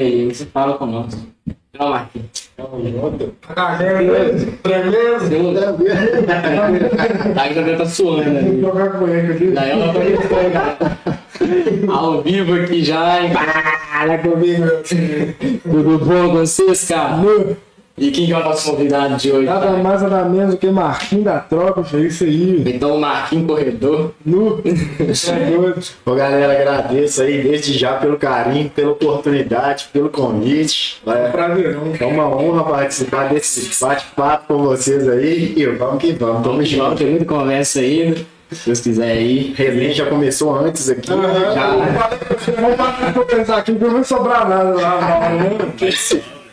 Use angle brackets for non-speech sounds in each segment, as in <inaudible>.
aí, você fala com nós. Não, Marquinhos. Beleza? Beleza? A Ainda tá suando aqui. Daí ela apareceu, cara. Ao vivo aqui já, hein? Fala comigo. Tudo bom com vocês, cara? E quem que é o nosso convidado de hoje? Nada mais, nada menos do que Marquinhos da Tropa, filho. Isso aí. Então, o Marquinhos Corredor. Nu. É doido. Ô galera, agradeço aí desde já pelo carinho, pela oportunidade, pelo convite. É, Prazerão. é uma honra participar desse bate-papo com vocês aí. E vamos que vamos, Vamos junto. tem muita conversa ainda. Se Deus quiser aí. Resenha já começou antes aqui. Já. Vamos parar pra pensar aqui, não vai sobrar nada lá.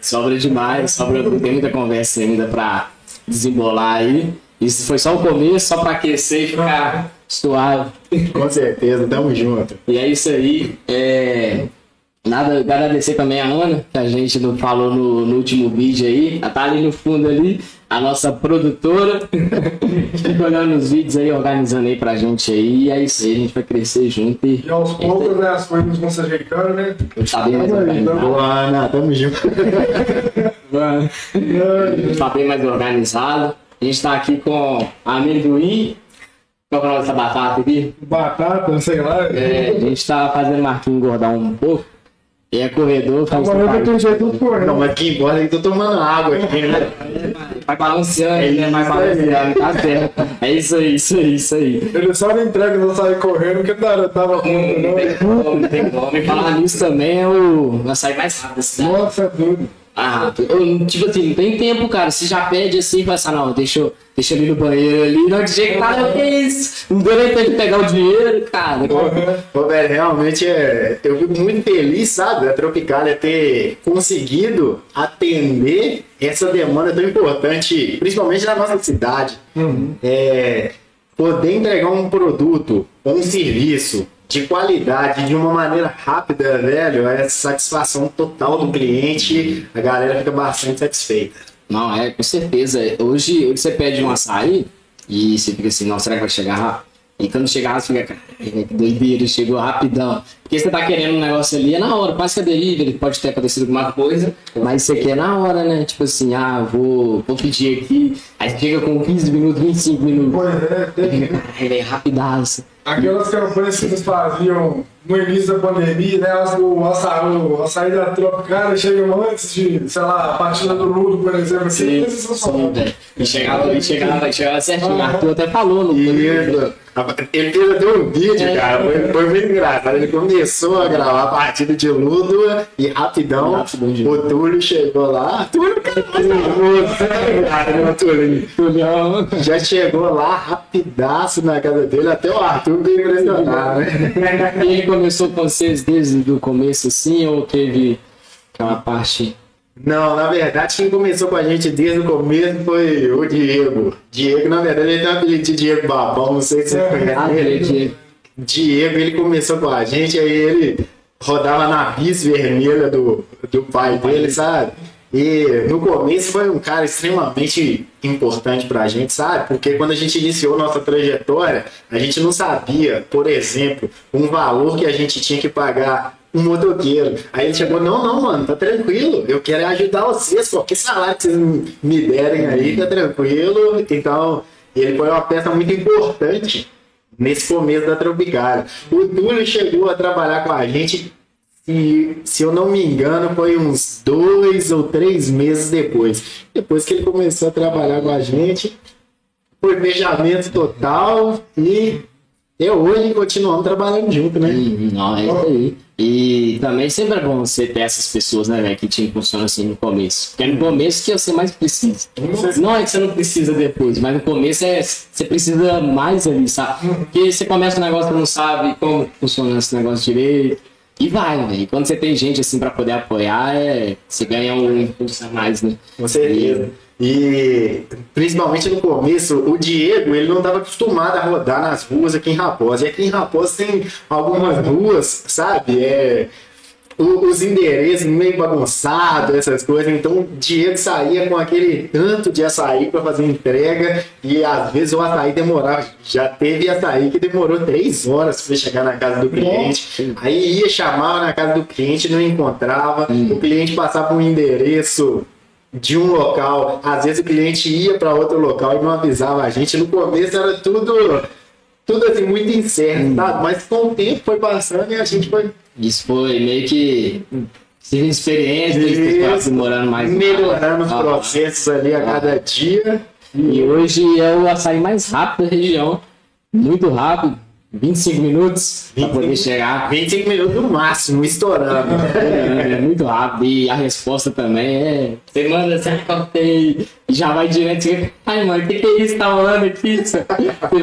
Sobra demais, sobra, tem muita conversa ainda pra desembolar aí. Isso foi só o começo, só pra aquecer e ficar suave. Com certeza, tamo junto. E é isso aí. É... Nada, agradecer também a Ana, que a gente não falou no, no último vídeo aí. Ela tá ali no fundo ali, a nossa produtora. Fica olhando os vídeos aí, organizando aí pra gente aí. E é isso aí, a gente vai crescer junto e E aos poucos, né, as coisas vão se ajeitando, né? tá bem mais organizado. Boa, Ana, tamo junto. Tá bem mais organizado. A gente tá aqui com amendoim. Qual que é o nome dessa batata aqui? Batata, sei lá. É, a gente tá fazendo o Marquinhos engordar um pouco. E é corredor, faz Agora daquele jeito tudo Não, correndo. mas que embora aí, tô tomando água aqui, né? Vai balanceando, É né? Vai balanceando, tá certo. É isso aí, isso aí, isso aí. Ele só não entrega, não sai correndo, porque não tava conta, Não não. tem como, não tem como. E falar nisso também é o açaí mais rápido da cidade. Nossa, é doido. Ah, eu, tipo assim, não tem tempo, cara. Você já pede assim e fala assim, não, deixa eu, deixa eu ir no banheiro ali. Não, de jeito cara, que é isso? Não deu nem tempo de pegar o dinheiro, cara. Ô, velho, realmente é, eu fico muito feliz, sabe, a Tropicália ter conseguido atender essa demanda tão importante, principalmente na nossa cidade. É, poder entregar um produto ou um serviço de qualidade de uma maneira rápida, velho, é satisfação total do cliente, a galera fica bastante satisfeita. Não, é, com certeza. Hoje, hoje você pede um açaí e você fica assim, nossa, será que vai chegar rápido? E quando chegar, você fica, que doideira, chegou rapidão. Porque você tá querendo um negócio ali, é na hora, quase que é delivery, pode ter acontecido alguma coisa, mas você quer na hora, né? Tipo assim, ah, vou, vou pedir aqui, aí chega com 15 minutos, 25 minutos. Pois é, tem. caralho, velho, rapidaço. Aquelas campanhas que eles faziam no início da pandemia, né? as- O açaí, o açaí da Tropicália chegam antes de, sei lá, a partida do Ludo, por exemplo. Assim, Sim, sim, velho. E chegava, e chegava, chegava certinho. O Arthur até falou no Isso. Ele fez até um vídeo, É. cara, foi, foi muito engraçado. Ele começou a gravar a partida de Ludo e rapidão, de o Túlio chegou lá. Túlio, cara, você, cara, meu Túlio. Não. Já chegou lá rapidaço na casa dele, até o Arthur veio impressionar, né? Ele começou com vocês desde o começo, assim, ou teve aquela parte. Não, na verdade, quem começou com a gente desde o começo foi o Diego. Diego, na verdade, ele tem um apelido de Diego Babão, não sei se você Ah, conhece ele. ele. Diego, ele começou com a gente, aí ele rodava na bis vermelha do, do pai dele, sabe? E no começo foi um cara extremamente importante pra gente, sabe? Porque quando a gente iniciou nossa trajetória, a gente não sabia, por exemplo, um valor que a gente tinha que pagar um motoqueiro. Aí ele chegou, não, não, mano, tá tranquilo, eu quero ajudar vocês, qualquer salário que vocês me derem aí, tá tranquilo. Então, ele foi uma peça muito importante nesse começo da Tropicália. O Túlio chegou a trabalhar com a gente, e, se eu não me engano, foi uns dois ou três meses depois. Depois que ele começou a trabalhar com a gente, foi beijamento total e até hoje continuamos trabalhando junto, né? Hum, Não, é isso aí. E também sempre é bom você ter essas pessoas, né, velho, que te impulsionam assim no começo. Porque é no começo que você mais precisa. Não é que você não precisa depois, mas no começo é você precisa mais ali, sabe? Porque você começa um negócio e não sabe como funciona esse negócio direito. E vai, velho. Quando você tem gente assim pra poder apoiar, é... você ganha um impulso a mais, né? Com certeza. E principalmente no começo, o Diego, ele não estava acostumado a rodar nas ruas aqui em Raposa. E aqui em Raposa tem algumas ruas, sabe? É, os endereços meio bagunçados, essas coisas. Então o Diego saía com aquele tanto de açaí para fazer entrega e às vezes o açaí demorava. Já teve açaí que demorou três horas para chegar na casa do cliente. Aí ia, chamava na casa do cliente, não encontrava. O cliente passava um endereço de um local, às vezes o cliente ia para outro local e não avisava a gente. No começo era tudo, tudo assim muito incerto, sabe? Mas com o tempo foi passando e a gente foi Isso foi meio que. Tive experiência, Isso. morando mais. melhorando os Ah, processos ali a cada dia. E hoje é o açaí mais rápido da região. Muito rápido. 25 minutos para poder chegar. 25 minutos no máximo, estourando. <laughs> É muito rápido. E a resposta também é. Você manda ah, cortei. E já vai direto. Você, Ai, mano, o que, que é isso que tá rolando aqui? <laughs> Você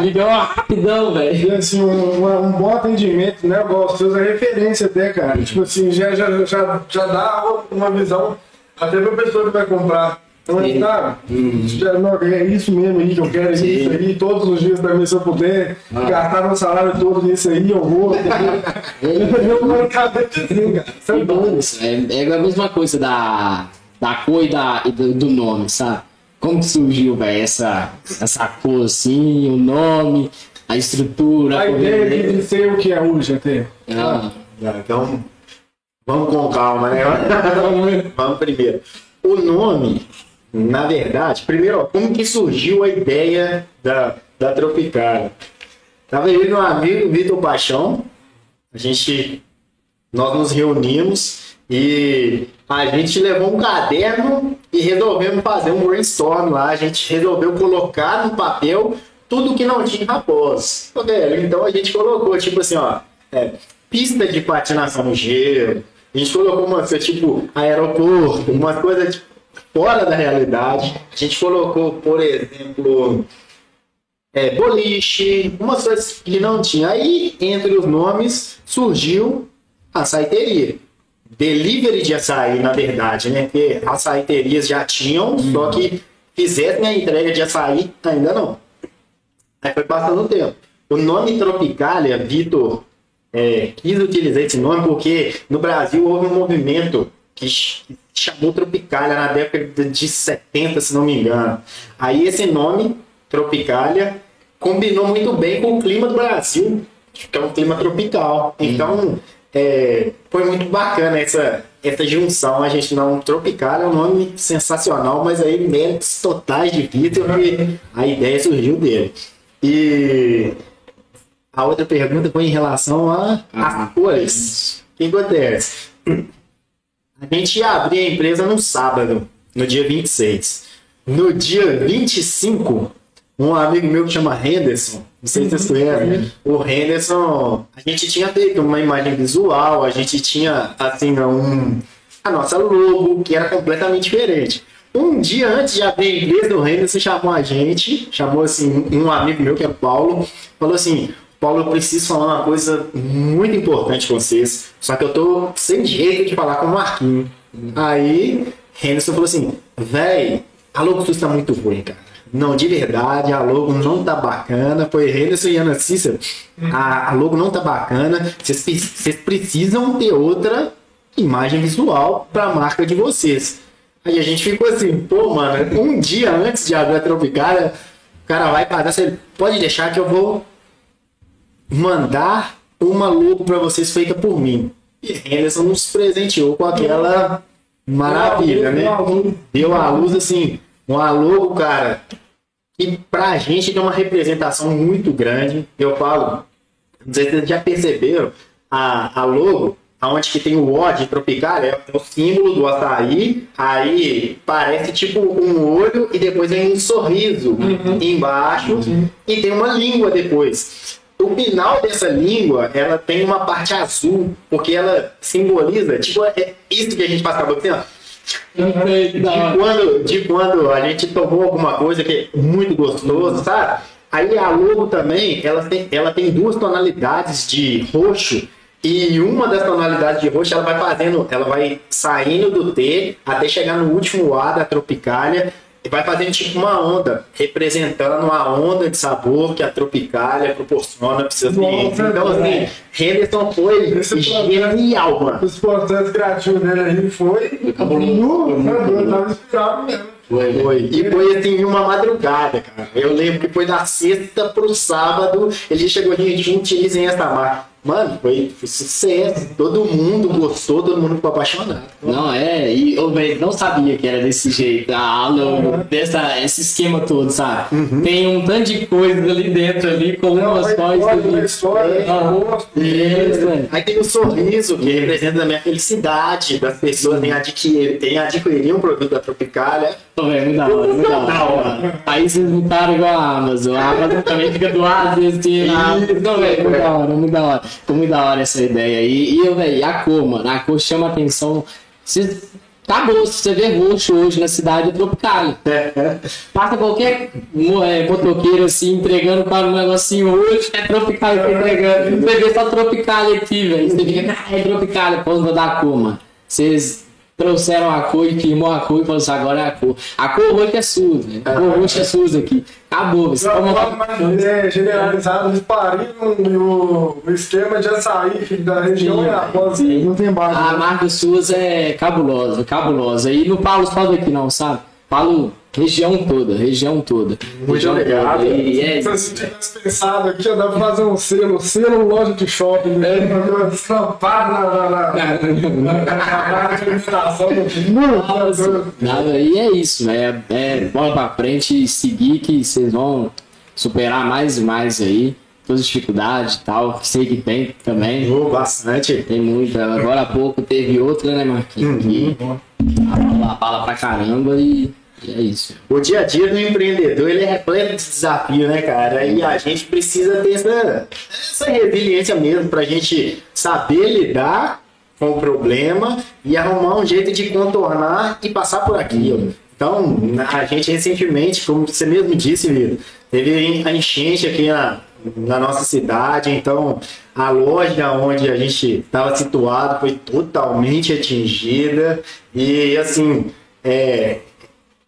fica ó, rapidão, velho. E assim, um, um bom atendimento, né? Igual os seus é referência até, cara. Tipo assim, já, já, já, já dá uma visão até pra pessoa que vai comprar. Então, Sim. cara, já, não, é isso mesmo aí que eu quero, é Sim. isso aí, todos os dias também, se eu puder, gastar meu salário todo nisso aí, eu vou. <laughs> eu vou assim, cara. Isso é. É, é a mesma coisa da, da cor e, da, e do, do nome, sabe? Como que surgiu, velho, essa, essa cor assim, o nome, a estrutura, a A ideia de ser o que é hoje até. Ah, Então, vamos com calma, né? <laughs> vamos primeiro. O nome, na verdade, primeiro, como que surgiu a ideia da, da Tropicália? Tava eu e meu amigo Vitor Paixão, a gente, nós nos reunimos e a gente levou um caderno e resolvemos fazer um brainstorm lá. A gente resolveu colocar no papel tudo que não tinha velho, Então a gente colocou, tipo assim, ó, é, pista de patinação no gelo. A gente colocou umas coisas tipo aeroporto, umas coisas tipo, fora da realidade. A gente colocou, por exemplo, é, boliche, umas coisas que não tinha. Aí, entre os nomes, surgiu a saiteria. Delivery de açaí, na verdade, né? Porque as saiterias já tinham, só que fizessem a entrega de açaí, ainda não. Aí foi passando o tempo. O nome Tropicália, Vitor, é, quis utilizar esse nome porque no Brasil houve um movimento que ch- que chamou Tropicália na década de 70, se não me engano. Aí esse nome, Tropicália, combinou muito bem com o clima do Brasil, que é um clima tropical. Então, é, foi muito bacana essa, essa junção. A gente não. Tropicália é um nome sensacional, mas aí méritos totais de Vitor e a ideia surgiu dele. E a outra pergunta foi em relação a Ah, as cores. O que acontece? A gente ia abrir a empresa no sábado, no dia 26. No dia 25, um amigo meu que chama Henderson, não sei se vocês conhecem, o Henderson, a gente tinha feito uma imagem visual, a gente tinha, assim, um, a nossa logo, que era completamente diferente. Um dia antes de abrir a empresa, o Henderson chamou a gente, chamou, assim, um amigo meu que é Paulo, falou assim, Paulo, eu preciso falar uma coisa muito importante com vocês, só que eu tô sem jeito de falar com o Marquinhos. Aí, Henderson falou assim, véi, a logo está muito ruim, cara. Não, de verdade, a logo não tá bacana. Foi Henderson e Ana Cícero. A, a logo não tá bacana. Vocês pre- vocês precisam ter outra imagem visual para a marca de vocês. Aí a gente ficou assim, pô, mano, um dia antes de abrir a Tropicália, o cara vai pagar, você pode deixar que eu vou mandar uma logo para vocês feita por mim. E Henderson nos presenteou com aquela maravilha, né? Deu a luz assim, uma logo, cara, que pra gente tem uma representação muito grande. Eu falo, não sei se vocês já perceberam, a, a logo, aonde que tem o O de tropical, é o símbolo do açaí, aí parece tipo um olho e depois vem um sorriso embaixo e tem uma língua depois. O final dessa língua, ela tem uma parte azul, porque ela simboliza, tipo, é isso que a gente passava assim, ó de quando, de quando a gente tomou alguma coisa que é muito gostoso, sabe? Aí a logo também, ela tem, ela tem duas tonalidades de roxo e uma das tonalidades de roxo ela vai fazendo, ela vai saindo do T até chegar no último A da Tropicália e vai fazendo tipo uma onda, representando a onda de sabor que a Tropicália proporciona para seus clientes. Então, é. assim, Henderson foi Esse genial, mano. Os processos criativos dele aí foi. Nu, Eu tava inspirado mesmo. Foi? Foi. E foi assim, uma madrugada, cara. Eu lembro que foi da sexta pro sábado. Ele chegou, gente, utilizem essa marca. Mano, foi, foi sucesso. Todo mundo gostou, todo mundo ficou apaixonado. Não, é, e eu véi, não sabia que era desse jeito, a aula, dessa, esse esquema todo, sabe? Tem um tanto de coisa ali dentro, ali, com Não, umas vai coisas embora, vai ali. história, É, tá velho. Aí tem o sorriso, que representa a minha felicidade das pessoas em adquirir, em adquirir um produto da Tropicália. Pô, velho, muito da hora, muito da hora. Aí vocês montaram igual a Amazon. A Amazon também fica do lado desse. Não, velho, muito da hora, muito da hora. Ficou muito da hora essa ideia aí. E, eu, velho, a cor, mano, a cor chama atenção. Se, acabou, se você vê roxo hoje na cidade é tropical. <laughs> Passa qualquer é, motoqueiro assim, entregando para um negocinho hoje, é tropical que tá entregando. Você vê só tropical aqui, velho. Você fica, ah, é tropical, por causa da cor, mano. Vocês trouxeram a cor e firmou a cor e falaram assim, agora é a cor. A cor roxa é sua, velho. A cor roxa é sua aqui. Acabou, você Não, toma mas é generalizado, eles pariram e o, esquema de açaí da região é após não tem base. A marca suas é cabulosa, cabulosa. E não falo só daqui não, sabe? Falo região toda, região toda. Muito região obrigado. toda. E é, Se você tivesse pensado aqui, dá pra fazer um selo, selo loja de shopping, né? Fazer uma estampado na, na, na, <laughs> Nada, e é isso, velho. É, é bola pra frente e seguir que vocês vão superar mais e mais aí. Todas as dificuldades e tal, sei que tem também. Oh, bastante. Tem muita. Agora há pouco teve outra, né, Marquinhos? Que fala, fala pra caramba e, e é isso. O dia a dia do empreendedor ele é repleto de desafio, né, cara? E a gente precisa ter essa, essa resiliência mesmo pra gente saber lidar com o problema e arrumar um jeito de contornar e passar por aquilo. Então, a gente recentemente, como você mesmo disse, Vitor, teve a enchente aqui na, na nossa cidade, então a loja onde a gente estava situado foi totalmente atingida e assim, é,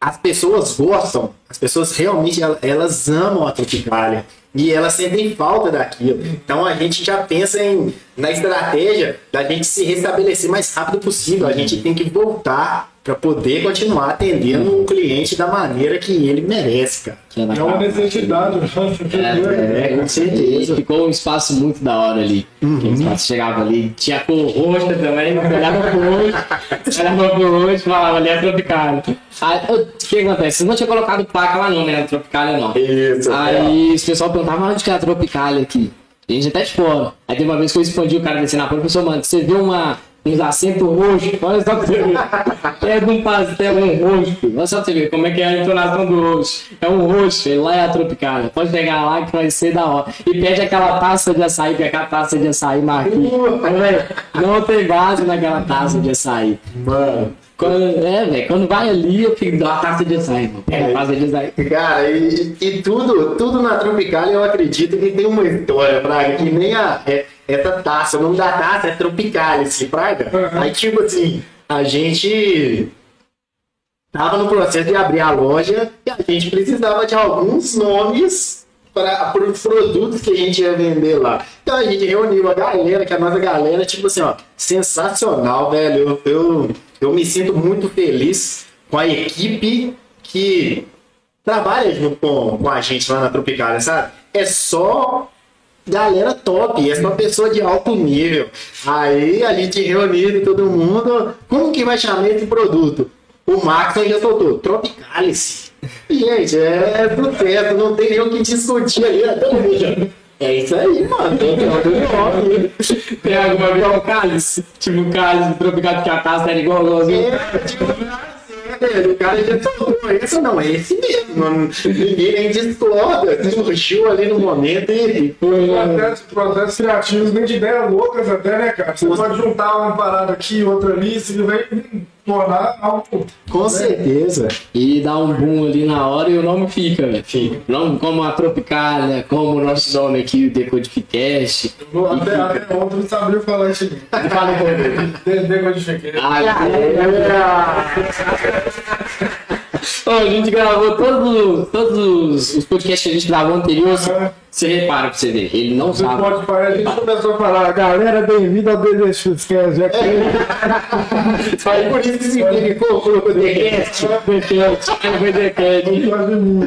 as pessoas gostam, as pessoas realmente el- elas amam a Tropicália e elas sentem falta daquilo. Então a gente já pensa em, na estratégia da gente se restabelecer mais rápido possível. A gente tem que voltar para poder continuar atendendo o cliente da maneira que ele merece, cara. Que é na É uma necessidade, É, É, com certeza. Ficou um espaço muito da hora ali. Aquele espaço chegava ali, tinha cor roxa também, você olhava pro roxo, olhava pro roxo e falava ali é Tropicália. Aí, o que acontece? Vocês não tinham colocado placa lá não, né? Tropicália não. Isso. Aí os pessoal perguntava onde que é a Tropicália aqui. A gente até de fora. Aí tem uma vez que eu expandi o cara descendo na porta, pessoal, mano, você viu uma, uns assentos roxos? Olha só pra você ver. Pega um pastel, um roxo. Olha só pra você ver como é que é a entonação do roxo. É um roxo, ele lá é a Tropicália. Pode pegar lá que vai ser da hora. E pede aquela taça de açaí, que é aquela taça de açaí marquinhos. Não tem base naquela taça de açaí. Mano. Quando, é, velho, quando vai ali, eu fico, uma taça de açaí, mano. Pega a taça de açaí. Cara, e, e tudo, tudo na Tropicália eu acredito que tem uma história, Praga, que nem a, é, essa taça, o nome da taça é Tropicálice, Praga. Uhum. Aí, tipo assim, a gente tava no processo de abrir a loja e a gente precisava de alguns nomes para os produtos que a gente ia vender lá. Então a gente reuniu a galera, que a nossa galera, tipo assim, ó, sensacional, velho. Eu, eu, eu me sinto muito feliz com a equipe que trabalha junto com, com a gente lá na Tropicália, sabe? É só galera top, é só pessoa de alto nível. Aí a gente reunido todo mundo, como que vai chamar esse produto? O Max já soltou, Tropicalice. Gente, é sucesso, não tem nem o que discutir ali até hoje. É isso aí, mano. Tem que top. Tem alguma vez um cálice? Tipo um cálice tropical que a taça era igual igualzinho. É, tipo, velho, o cara já soltou. Esse não, é esse mesmo. mano. Ninguém nem discorda. Surgiu ali no momento e. Processos, processos criativos, nem de ideias loucas até, né, cara? Você pode juntar uma parada aqui, outra ali, você vai tornar algo. Com certeza. E dá um boom ali na hora e o nome fica, velho. Fica. Nome como a Tropicália, como o nosso nome aqui, o Decodificast. Vou Até, até ontem não sabia falar isso aqui. Fala um pouco. De- Decodifiquei. Ah, É. Ô, a gente gravou todos, todos os podcasts que a gente gravou anterior. Você repara pra você ver, ele não sabe. pode falar, a gente começou a falar, galera, bem-vindo ao DDX, que é Jack. <laughs> Aí por isso que significou, colocou Decast. Dequete, foi dequete.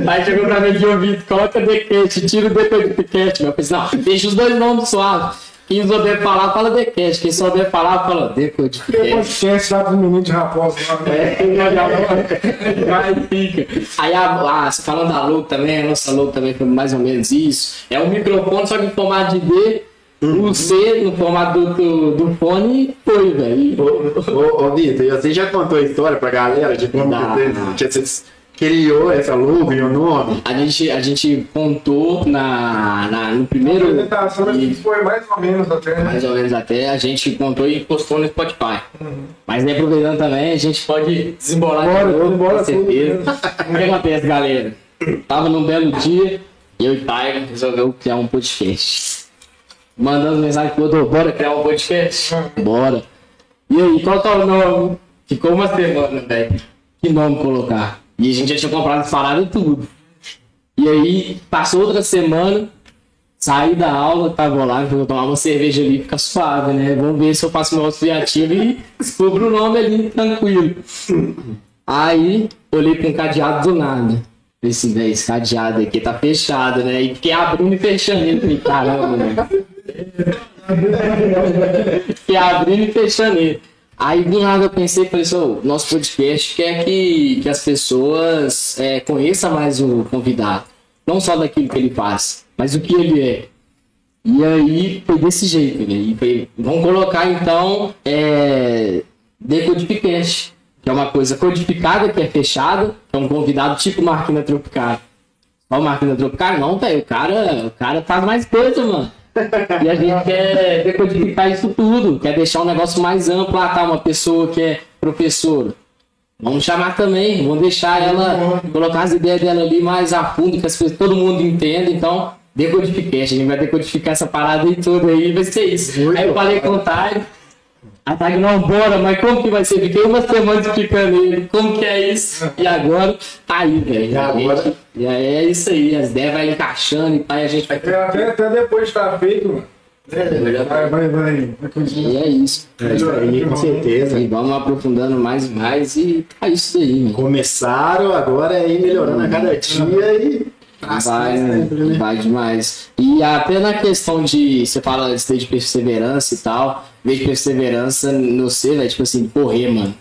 Aí chegou pra mim de ouvido, coloca dequete, tira o do dequete. Eu pensei, não, deixa os dois nomes suaves. Quem souber falar, fala dequete. Quem souber falar, fala dequete. Tem podcast lá dos meninos de Raposa lá. né? <laughs> Vai, fica. Aí a, a, falando da logo também, a nossa logo também foi mais ou menos isso. É um microfone, só que em formato de D, o C no formato do, do, fone foi, velho. Ô, ô, ô, Vitor, e você já contou a história pra galera de como Não, que, não. você, que você criou essa logo e o nome? A gente, a gente contou na, na, no A primeiro. apresentação acho que foi mais ou menos até, né? Mais ou menos até, a gente contou e postou no Spotify. Mas aí, aproveitando também, a gente pode desembolar Bora, de novo, desembola com certeza. O que acontece, galera? Tava num belo dia, eu e Tiger resolveu criar um podcast. Mandando mensagem pro outro, bora criar um podcast? Bora. E aí, qual é o nome? Ficou uma semana, velho. Que nome colocar? E a gente já tinha comprado as paradas e tudo. E aí, passou outra semana, saí da aula, tava lá, vou tomar uma cerveja ali, fica suave, né? Vamos ver se eu faço meu criativo e descubro o nome ali, tranquilo. Aí, olhei pra um cadeado do nada. Falei assim, velho, esse cadeado aqui tá fechado, né? E fiquei abrindo e fechando ele. Caramba, né? Fiquei abrindo e fechando ele. Aí do nada eu pensei, falei assim, "Ô, nosso podcast quer que, que as pessoas é, conheçam mais o convidado. Não só daquilo que ele faz, mas o que ele é. E aí foi desse jeito, né? E foi, vamos colocar então é, Decodificast, que é uma coisa codificada, que é fechada, que é um convidado tipo Marquina Tropical. Ó, o Marquina Tropical, não, velho, o cara, o cara faz mais coisa, mano. E a gente quer decodificar isso tudo, quer deixar um negócio mais amplo. Ah, tá, uma pessoa que é professora. Vamos chamar também, vamos deixar ela, colocar as ideias dela ali mais a fundo, que as pessoas, todo mundo entenda. Então, decodificast, a gente vai decodificar essa parada aí toda aí, vai ser isso. Muito aí eu falei com o Tag, a Tag, não, bora, mas como que vai ser? Fiquei uma semana explicando ele, como que é isso? E agora, tá aí, velho. E agora? E aí é isso aí, as ideias vai encaixando e pai, a gente vai Até, até, até depois de estar feito, mano. É, Vai, vai, vai. vai E é isso. É isso aí, com certeza. E vamos aprofundando mais e mais e é isso aí, né? Começaram, agora é ir melhorando a cada dia e Vai, sempre, né? vai demais. E até na questão de. Você fala antes de perseverança e tal. Veio de perseverança no ser, velho, tipo assim, correr, mano.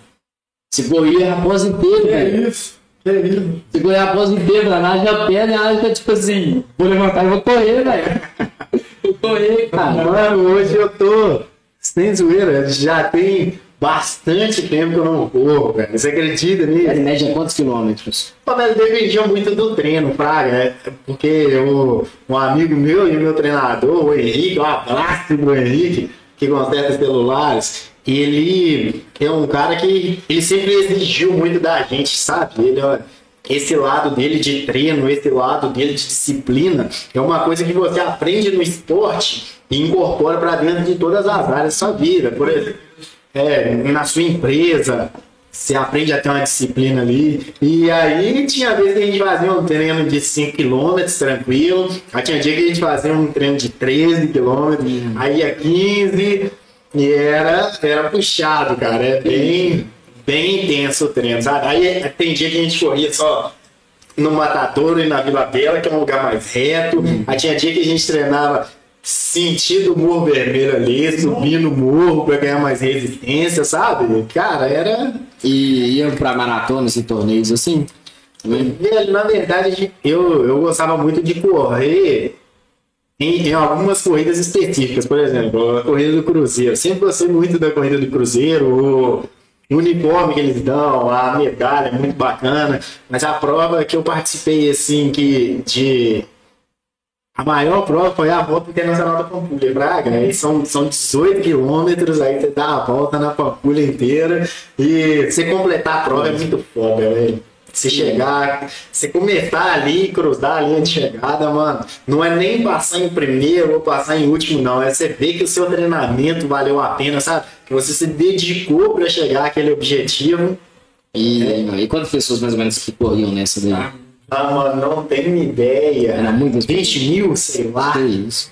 Você corria a pós inteira, velho. isso? Que isso? Você corria a pós inteira, mano. Haja a perna, haja, tipo assim, vou levantar e vou correr, velho. Vou <laughs> correr, cara. Mano, hoje eu tô sem zoeira, já tem bastante tempo que eu não corro, velho. Você acredita nisso? Em média, quantos quilômetros? Pô, mas dependia muito do treino, Fraga, né? Porque o, um amigo meu e o meu treinador, o Henrique, um abraço pro Henrique, que conserta celulares, ele é um cara que ele sempre exigiu muito da gente, sabe? Ele, ó, esse lado dele de treino, esse lado dele de disciplina, é uma coisa que você aprende no esporte e incorpora para dentro de todas as áreas da sua vida. Por exemplo, é, na sua empresa, você aprende a ter uma disciplina ali. E aí tinha vezes que a gente fazia um treino de 5 km tranquilo. Aí tinha dia que a gente fazia um treino de 13 km, aí ia 15 e era, era puxado, cara. É bem, bem intenso o treino, sabe? Aí tem dia que a gente corria só no Matadouro e na Vila Bela, que é um lugar mais reto. Aí tinha dia que a gente treinava sentido o morro vermelho ali, subindo o morro pra ganhar mais resistência, sabe? Cara, era. E iam pra maratonas e torneios assim? Velho, na verdade, eu, eu gostava muito de correr em, em algumas corridas específicas. Por exemplo, a corrida do Cruzeiro. Sempre gostei muito da corrida do Cruzeiro. O uniforme que eles dão, a medalha é muito bacana. Mas a prova que eu participei, assim, que de. A maior prova foi a volta internacional da Pampulha, Braga. Aí são, são 18 quilômetros, aí você dá a volta na Pampulha inteira. E você completar a prova é muito foda, velho. Se chegar, você começar ali, cruzar a linha de chegada, mano, não é nem passar em primeiro ou passar em último, não. É você ver que o seu treinamento valeu a pena, sabe? Que você se dedicou para chegar àquele objetivo. E, e quantas pessoas mais ou menos que corriam nessa daí? Ah, mano, não tenho ideia. Era muitas 20 mil, sei lá. Que isso.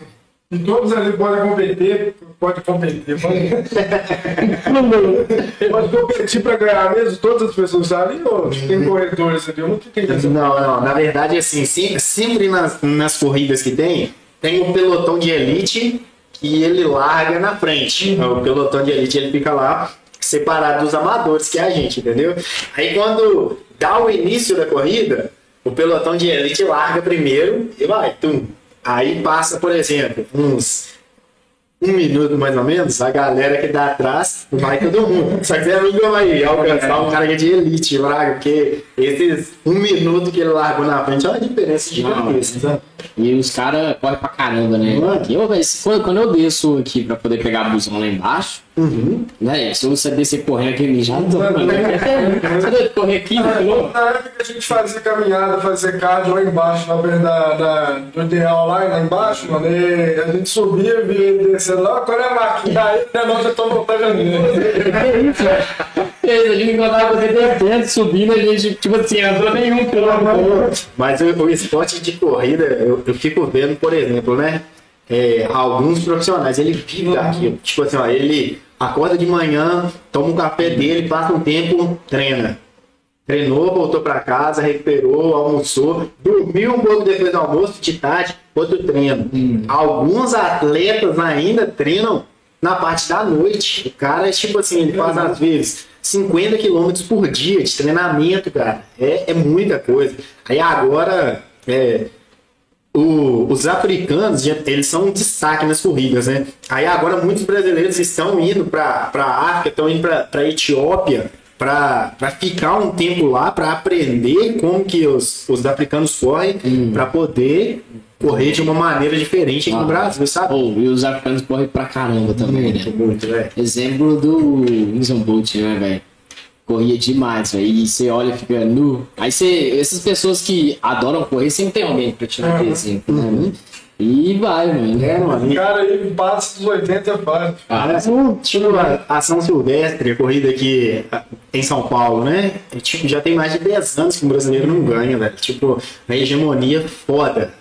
E todos ali podem competir, pode competir, pode, <laughs> pode competir pra ganhar mesmo, todas as pessoas ali, ou tem corredores ali, eu não entendi. Não, não. Na verdade, assim, sempre, sempre nas, nas corridas que tem, tem um pelotão de elite que ele larga na frente. O pelotão de elite ele fica lá separado dos amadores, que é a gente, entendeu? Aí quando dá o início da corrida, o pelotão de elite larga primeiro e vai, tum. Aí passa, por exemplo, uns um minuto mais ou menos, a galera que dá atrás vai todo mundo. <laughs> Só que você nunca vai alcançar um cara que é de elite, larga, porque esses um minuto que ele largou na frente é uma diferença gigantesca. E os caras correm pra caramba, né? Eu, quando, quando eu desço aqui pra poder pegar a busão lá embaixo, né? Se você descer correndo aqui, me já tô. Você deve correr aqui, Na né? na época que a gente fazia caminhada, fazia cardio lá embaixo, na beira da, da, do ideal lá, lá embaixo, mano, e a gente subia, via ele descendo lá, quando é a máquina, aí negócio eu tô voltando ali. É isso, velho. É isso, a gente encontrava você descendo, subindo, a gente, tipo assim, entrou nenhum quilômetro. Mas o, o esporte de corrida, eu, eu fico vendo, por exemplo, né? é, alguns profissionais, ele vive daquilo. Tipo assim, ó, ele acorda de manhã, toma um café dele, passa um tempo, treina. Treinou, voltou pra casa, recuperou, almoçou, dormiu um pouco depois do almoço, de tarde, outro treino. Alguns atletas ainda treinam na parte da noite. O cara, tipo assim, ele faz às vezes 50 quilômetros por dia de treinamento, cara. É, é muita coisa. Aí agora, é, o- os africanos, eles são um destaque nas corridas, né? Aí agora muitos brasileiros estão indo para a África, estão indo para a Etiópia para ficar um tempo lá, para aprender como que os, os africanos correm, para poder correr de uma maneira diferente Ah. no Brasil, sabe? Oh, e os africanos correm pra caramba também, né? Muito, muito, velho. Exemplo do Usain Bolt, né, velho? Corria demais, velho. E você olha e fica nu. Aí você. Essas pessoas que adoram correr sempre tem alguém pra te dar exemplo, né? E vai, mano. É, mano. O cara aí passa dos 80 faz. Ah, Tipo, a a São Silvestre, a corrida aqui ah, em São Paulo, né? E, tipo, já tem mais de 10 anos que um brasileiro não ganha, velho. Tipo, uma hegemonia foda.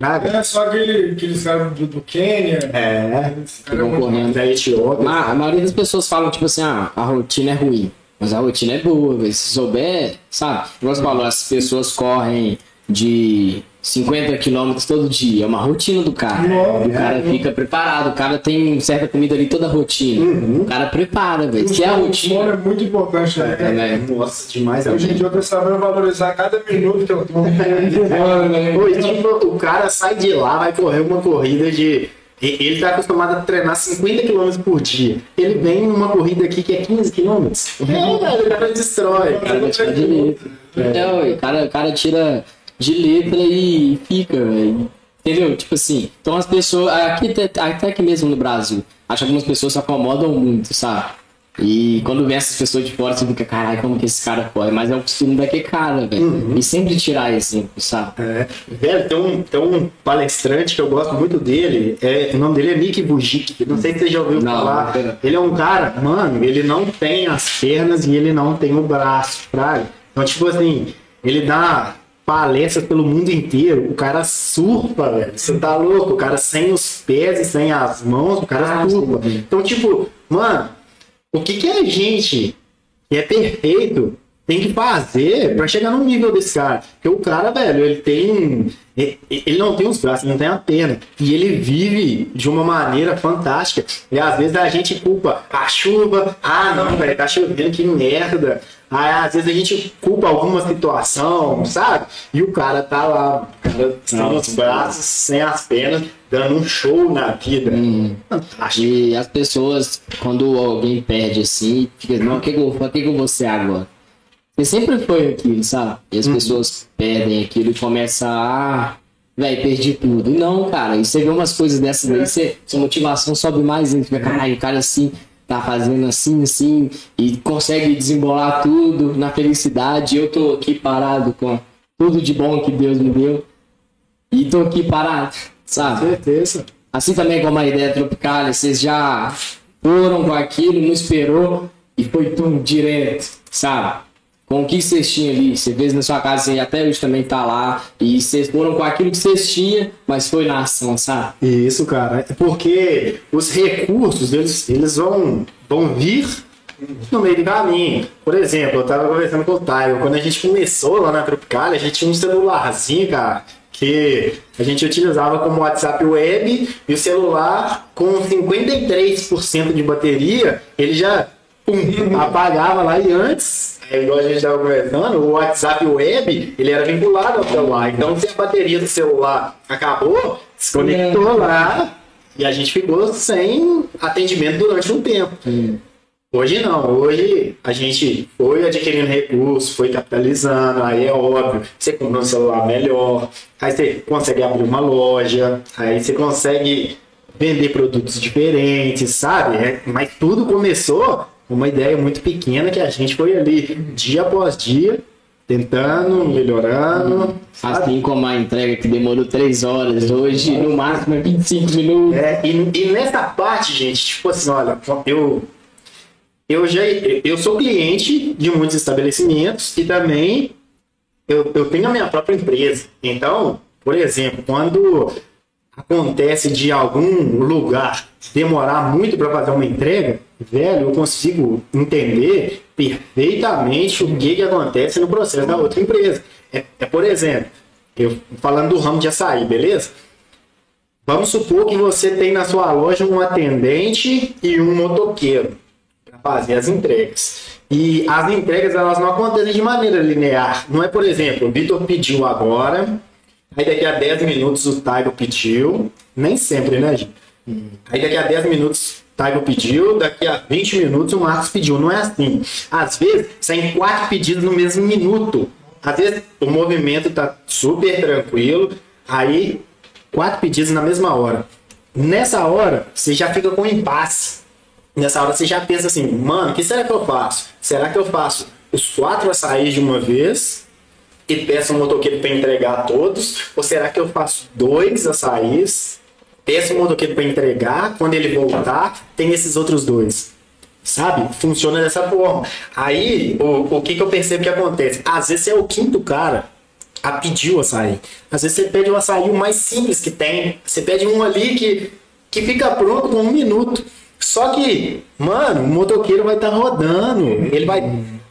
Sabe? É só aquele, aqueles caras do, do Quênia. É, que é vão correndo. da Etiópia. Ma- A maioria das pessoas falam, tipo assim, ah, a rotina é ruim. Mas a rotina é boa, velho. Se souber, sabe? Como você falou, as pessoas correm de 50 quilômetros todo dia. É uma rotina do cara. Nossa. o cara fica preparado. O cara tem certa comida ali, toda a rotina. O cara prepara, velho. Se é a rotina. é muito importante, né? É, né? Nossa, demais. Hoje em dia eu tô sabendo valorizar cada minuto que eu tô. <laughs> Pô, e, tipo, o cara sai de lá, vai correr uma corrida de. Ele tá acostumado a treinar 50 km por dia. Ele vem numa corrida aqui que é 15 km. É, velho, o cara destrói. O cara vai tirar de letra. É, ué, o cara, o cara tira de letra e fica, velho. Entendeu? Tipo assim, então as pessoas, aqui, até- até aqui mesmo no Brasil, acho que algumas pessoas se acomodam muito, sabe? E quando vem essas pessoas de fora, você fica, caralho, como que esse cara corre? Mas é o costume daquele cara, velho. E sempre tirar exemplo, sabe? É, velho, tem um, tem um palestrante que eu gosto muito dele. É, o nome dele é Nick Vujicic. Não sei se você já ouviu Não, falar. não. Ele é um cara, mano, ele não tem as pernas e ele não tem o braço, fraga. Então, tipo assim, ele dá palestras pelo mundo inteiro. O cara surfa, velho. Você tá louco? O cara sem os pés e sem as mãos, o cara Ah, surfa. Então, tipo, mano, o que que a gente que é perfeito tem que fazer pra chegar no nível desse cara. Porque o cara, velho, ele tem. Ele não tem os braços, ele não tem a perna. E ele vive de uma maneira fantástica. E às vezes a gente culpa a chuva. Ah, não, velho, tá chovendo, que merda. Aí às vezes a gente culpa alguma situação, sabe? E o cara tá lá, o cara sem os braços, sem as pernas, dando um show na vida. Fantástico. E as pessoas, quando alguém perde assim, fica, não, o que, que, eu, que, que eu vou ser agora? Você sempre foi aquilo, sabe? E as pessoas perdem aquilo e começam a. Véi, perdi tudo. E não, cara, e você vê umas coisas dessas aí, você, sua motivação sobe mais ainda. Fica, caralho, o cara assim, tá fazendo assim, assim, e consegue desembolar tudo na felicidade. Eu tô aqui parado com tudo de bom que Deus me deu. E tô aqui parado, sabe? certeza. Assim também como a ideia tropical, vocês já foram com aquilo, não esperou e foi tum direto, sabe? Com o que vocês tinham ali. Você fez na sua casa e até hoje também tá lá. E vocês foram com aquilo que vocês tinham, mas foi na ação, sabe? Isso, cara. É porque os recursos, eles, eles vão, vão vir no meio do caminho. Por exemplo, eu tava conversando com o Taio. Quando a gente começou lá na Tropical, a gente tinha um celularzinho, cara, que a gente utilizava como WhatsApp web e o celular com 53% de bateria, ele já pum, apagava lá e antes, é igual a gente estava conversando, o WhatsApp web, ele era vinculado ao celular. Então, se a bateria do celular acabou, desconectou lá e a gente ficou sem atendimento durante um tempo. Hoje não, hoje a gente foi adquirindo recursos, foi capitalizando, aí é óbvio, você compra um celular melhor, aí você consegue abrir uma loja, aí você consegue vender produtos diferentes, sabe? É, mas tudo começou com uma ideia muito pequena que a gente foi ali, dia após dia, tentando, melhorando. Assim como a entrega que demorou 3 horas, hoje no máximo é 25 minutos. É, e, e nessa parte, gente, tipo assim, olha, eu eu já eu sou cliente de muitos estabelecimentos e também eu, eu tenho a minha própria empresa. Então, por exemplo, quando acontece de algum lugar demorar muito para fazer uma entrega, velho, eu consigo entender perfeitamente o que, que acontece no processo da outra empresa. É, é, por exemplo, eu falando do ramo de açaí, beleza? Vamos supor que você tem na sua loja um atendente e um motoqueiro para fazer as entregas. E as entregas elas não acontecem de maneira linear. Não é, por exemplo, o Vitor pediu agora, aí daqui a 10 minutos o Taigo pediu. Nem sempre, né, gente? Aí daqui a 10 minutos o Taigo pediu, daqui a 20 minutos o Marcos pediu. Não é assim. Às vezes saem quatro pedidos no mesmo minuto. Às vezes o movimento tá super tranquilo, aí quatro pedidos na mesma hora. Nessa hora, você já fica com impasse. Nessa hora você já pensa assim, mano, o que será que eu faço? Será que eu faço os quatro açaís de uma vez e peço um motoqueiro para entregar todos? Ou será que eu faço dois açaís, peço um motoqueiro para entregar, quando ele voltar, tem esses outros dois? Sabe? Funciona dessa forma. Aí, o, o que, que eu percebo que acontece? Às vezes é o quinto cara a pedir o açaí. Às vezes você pede o açaí o mais simples que tem. Você pede um ali que, que fica pronto com um minuto. Só que, mano, o motoqueiro vai estar rodando. Ele vai.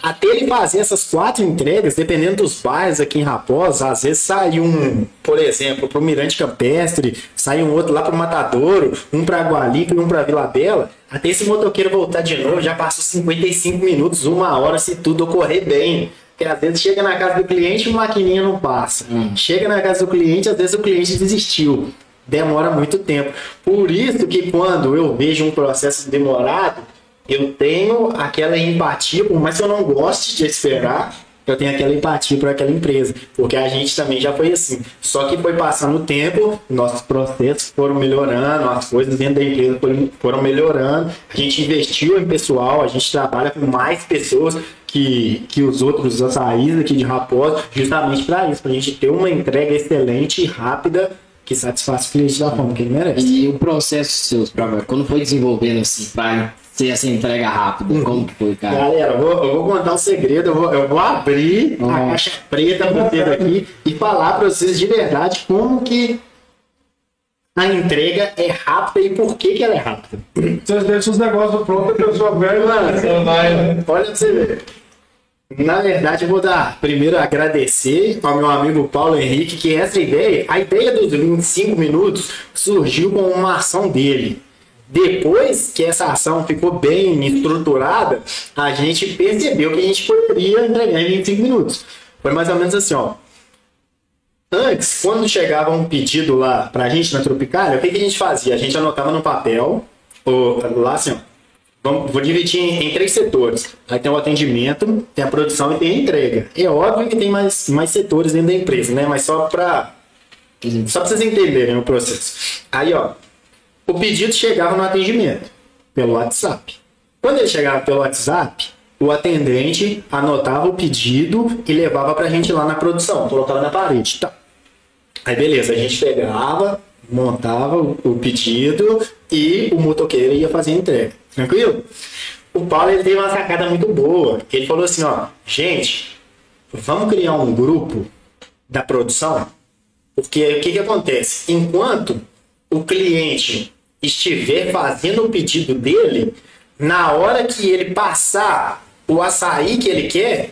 Até ele fazer essas quatro entregas, dependendo dos bairros aqui em Raposa, às vezes sai um, por exemplo, pro Mirante Campestre, sai um outro lá pro Matadouro, um pra Gualipa e um pra Vila Bela. Até esse motoqueiro voltar de novo, já passou 55 minutos, uma hora, se tudo ocorrer bem. Porque às vezes chega na casa do cliente e a maquininha não passa. Chega na casa do cliente, às vezes o cliente desistiu. Demora muito tempo. Por isso que quando eu vejo um processo demorado, eu tenho aquela empatia, por mais que eu não goste de esperar, eu tenho aquela empatia por aquela empresa. Porque a gente também já foi assim. Só que foi passando o tempo, nossos processos foram melhorando, as coisas dentro da empresa foram, melhorando. A gente investiu em pessoal, a gente trabalha com mais pessoas que, que os outros açaís aqui de Raposa, justamente para isso, para a gente ter uma entrega excelente e rápida que satisfaça o cliente da forma que ele merece. E o processo seu, quando foi desenvolvendo assim, pra ser essa entrega rápida, como que foi, cara? Galera, eu vou, eu vou contar um segredo, eu vou, eu vou abrir a Uhum. caixa preta pra vocês aqui e falar pra vocês de verdade como que a entrega é rápida e por que, que ela é rápida. Vocês deixam os negócios prontos, a pessoa velha, Mano, você vai, né? Olha pra você ver. Na verdade, eu vou dar primeiro agradecer ao meu amigo Paulo Henrique, que essa ideia, a ideia dos 25 minutos surgiu com uma ação dele. Depois que essa ação ficou bem estruturada, a gente percebeu que a gente poderia entregar em 25 minutos. Foi mais ou menos assim, ó. Antes, quando chegava um pedido lá pra gente na Tropicália, o que, que a gente fazia? A gente anotava no papel, ou, lá assim, ó. Vamos, vou dividir em, em três setores. Aí tem o atendimento, tem a produção e tem a entrega. É óbvio que tem mais, mais setores dentro da empresa, né? Mas só pra, só pra vocês entenderem o processo. Aí, ó, o pedido chegava no atendimento, pelo WhatsApp. Quando ele chegava pelo WhatsApp, o atendente anotava o pedido e levava pra gente lá na produção, colocava na parede. Tá. Aí beleza, a gente pegava, montava o, o pedido e o motoqueiro ia fazer a entrega. Tranquilo? o Paulo ele teve uma sacada muito boa. Ele falou assim, ó, gente, vamos criar um grupo da produção, porque o que, que acontece? Enquanto o cliente estiver fazendo o pedido dele, na hora que ele passar o açaí que ele quer,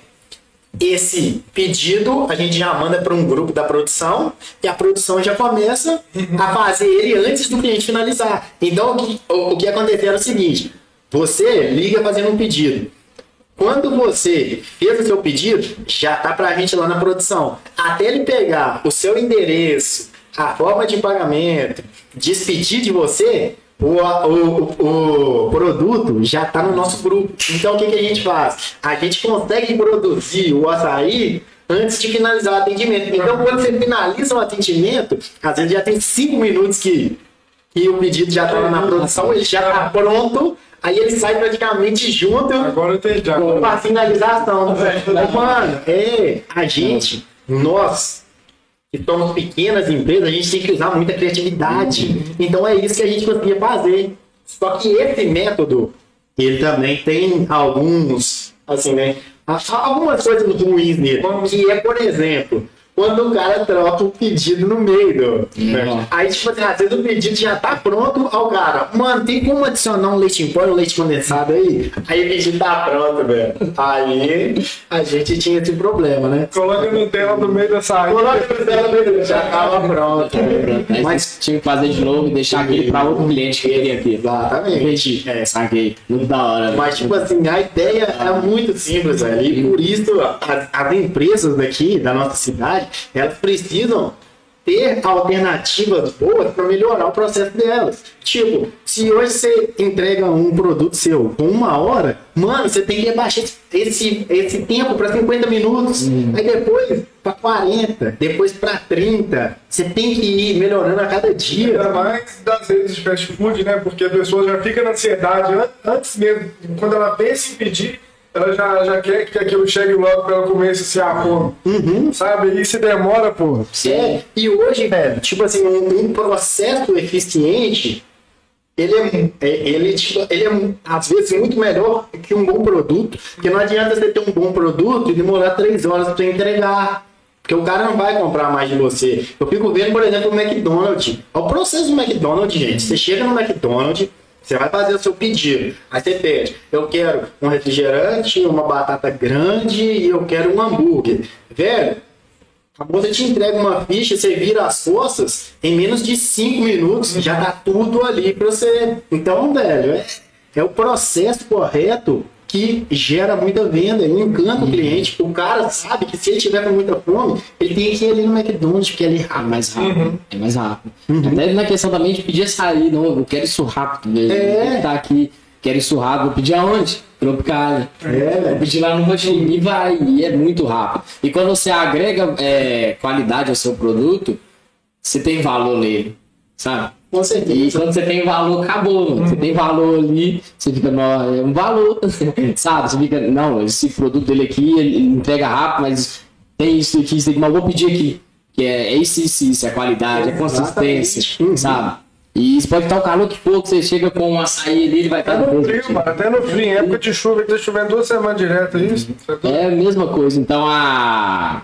esse pedido a gente já manda para um grupo da produção e a produção já começa a fazer ele antes do cliente finalizar. Então o que, o, o que aconteceu era o seguinte: você liga fazendo um pedido. Quando você fez o seu pedido, já tá para a gente lá na produção. Até ele pegar o seu endereço, a forma de pagamento, despedir de você, o, o, o produto já está no nosso grupo. Então o que, que a gente faz? A gente consegue produzir o açaí antes de finalizar o atendimento. Então quando você finaliza o atendimento, às vezes já tem cinco minutos que, que o pedido já está na produção, ele já está pronto. Aí ele sai praticamente junto Agora eu entendi. com a finalização. Mano, é, a gente, nós, que somos pequenas empresas, a gente tem que usar muita criatividade. Então é isso que a gente conseguia fazer. Só que esse método, ele também tem alguns, assim, né? Algumas coisas ruins nele. Que é, por exemplo, quando o cara troca o pedido no meio do. Uhum. Aí, tipo assim, às vezes o pedido já tá pronto ao cara. Mano, tem como adicionar um leite em pó e um leite condensado aí? Aí o pedido tá pronto, velho. Aí a gente tinha esse problema, né? Coloca no tela no meio da saída. Coloca no tela no meio, já tava pronto. Aí Mas tinha que fazer de novo e deixar aquele para outro cliente que queria aqui. Exatamente. É, saquei. Muito da hora. velho. Mas, tipo assim, a ideia é muito simples, velho. E por isso, as, as empresas daqui, da nossa cidade, elas precisam ter alternativas boas para melhorar o processo delas. Tipo, se hoje você entrega um produto seu com uma hora, mano, você tem que abaixar esse, esse tempo para 50 minutos. Aí depois para 40, depois para 30. Você tem que ir melhorando a cada dia. Ainda mais das redes de fast food, né? Porque a pessoa já fica na ansiedade an- antes mesmo. Quando ela pensa em pedir, ela já, já quer que aquilo chegue logo pra ela comer esse se fome. Sabe? E se demora, porra. É, e hoje, velho, tipo assim, um, um processo eficiente, ele é, é- ele, tipo, ele é, às vezes, muito melhor que um bom produto, porque não adianta você ter um bom produto e demorar três horas pra você entregar. Porque o cara não vai comprar mais de você. Eu fico vendo, por exemplo, o McDonald's. É o processo do McDonald's, gente. Você chega no McDonald's, você vai fazer o seu pedido. Aí você pede, eu quero um refrigerante, uma batata grande e eu quero um hambúrguer. Velho, a moça te entrega uma ficha, você vira as costas, em menos de 5 minutos já tá tudo ali pra você. Então, velho, é, é o processo correto que gera muita venda, ele encanta o cliente. O cara sabe que se ele tiver com muita fome, ele tem que ir ali no McDonald's, porque ele é É rápido. mais rápido. É mais rápido. Até na questão também de pedir açaí, não, eu quero isso rápido. velho. É. Tá aqui, quero isso rápido. Vou pedir aonde? Tropicália. É. Vou pedir lá no Rotinho e vai. E é muito rápido. E quando você agrega é, qualidade ao seu produto, você tem valor nele. Sabe? Com E certeza. quando você tem valor, acabou. mano. Você tem valor ali, você fica, não, é um valor, <laughs> sabe? Você fica, não, esse produto dele aqui, ele entrega rápido, mas tem isso aqui, isso aqui, mas eu vou pedir aqui. Que é, é isso, isso, isso, é qualidade, é consistência, Exatamente. sabe? E isso pode estar o calor que for, que você chega com um açaí ali, ele vai estar Até no frio, mano. Até no frio. Em época de chuva, que tá chovendo duas semanas direto, é isso? Tá- É a mesma coisa. Então, a,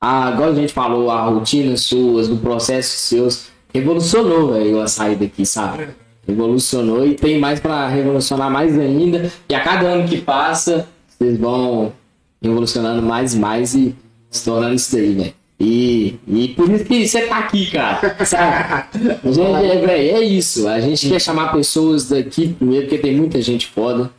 a, igual a gente falou, a rotina suas, do processo seus, revolucionou, velho, a saída daqui, sabe? Revolucionou e tem mais pra revolucionar mais ainda. E a cada ano que passa, vocês vão revolucionando mais e mais e se tornando isso daí, velho. E, e por isso que você tá aqui, cara. Sabe? A gente, é, velho, é isso. A gente quer chamar pessoas daqui primeiro, porque tem muita gente foda.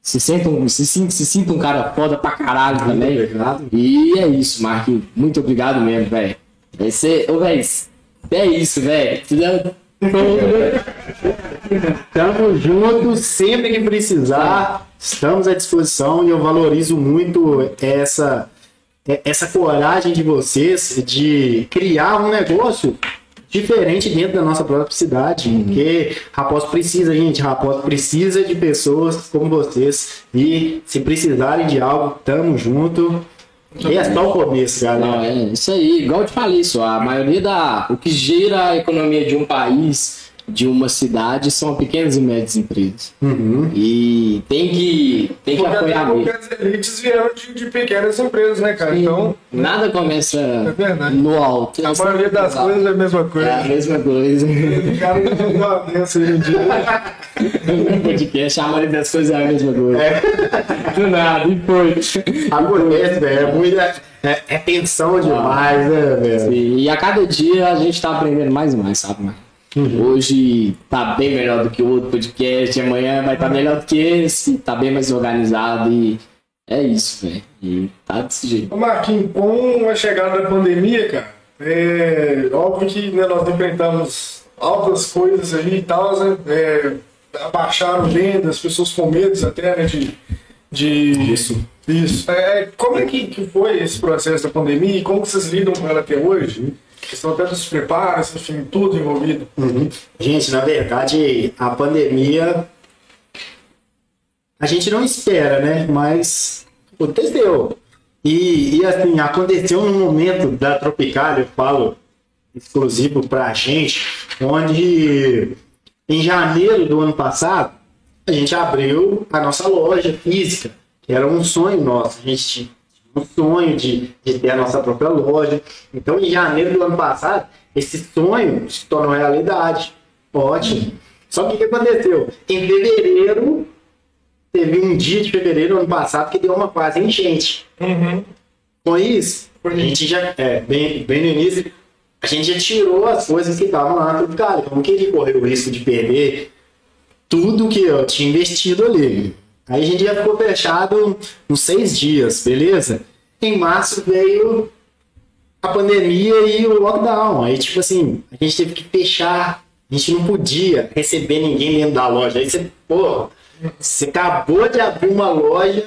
Se sinta um, se, sinta, se sinta um cara foda pra caralho também. obrigado. E é isso, Marquinhos. Muito obrigado mesmo, velho. Esse, ô, velho, é isso, velho. Tamo junto, sempre que precisar, estamos à disposição e eu valorizo muito essa, essa coragem de vocês de criar um negócio diferente dentro da nossa própria cidade. Porque Raposo precisa, gente, Raposo precisa de pessoas como vocês e se precisarem de algo, tamo junto. E é só o começo, Não, galera. é isso aí, igual eu te falei, só a maioria da. O que gira a economia de um país de uma cidade são pequenas e médias empresas. Uhum. E tem que, tem que Porque apoiar porque mesmo. as elites vieram de, de pequenas empresas, né, cara? Então, Nada começa verdade. no alto. a maioria das coisas é a mesma coisa. É a mesma coisa. O cara não jogou a dessa hoje em dia. No podcast, a maioria das coisas é a mesma coisa. Do nada, e foi. Acontece, velho. É muita. É, é tensão demais, né, velho? E a cada dia a gente tá aprendendo mais e mais, sabe, mano? Hoje tá bem melhor do que o outro podcast, amanhã vai estar melhor do que esse, tá bem mais organizado e é isso, velho. E tá desse jeito. Ô Marquinhos, com a chegada da pandemia, cara, é óbvio que né, nós enfrentamos altas coisas aí e tal, né? É, abaixaram vendas, as pessoas com medo até, né, de... de... Isso. Isso. É, como é que, que foi esse processo da pandemia e como vocês lidam com ela até hoje? Questão até dos preparos, enfim, tudo envolvido. Uhum. Gente, na verdade, a pandemia a gente não espera, né? Mas aconteceu. E, e assim, aconteceu no momento da Tropical, eu falo exclusivo pra gente, onde em janeiro do ano passado a gente abriu a nossa loja física, que era um sonho nosso. A gente um sonho de, de ter a nossa própria loja. Então, em janeiro do ano passado, esse sonho se tornou realidade. Ótimo. Só que o que aconteceu? Em fevereiro, teve um dia de fevereiro do ano passado que deu uma quase enchente. Com isso, a gente já, é, bem, bem no início, a gente já tirou as coisas que estavam lá na Tropicália. Eu não queria correr o risco de perder tudo que eu tinha investido ali. Aí a gente já ficou fechado uns seis dias, beleza? Em março veio a pandemia e o lockdown. Aí, tipo assim, a gente teve que fechar. A gente não podia receber ninguém dentro da loja. Aí você, porra, você acabou de abrir uma loja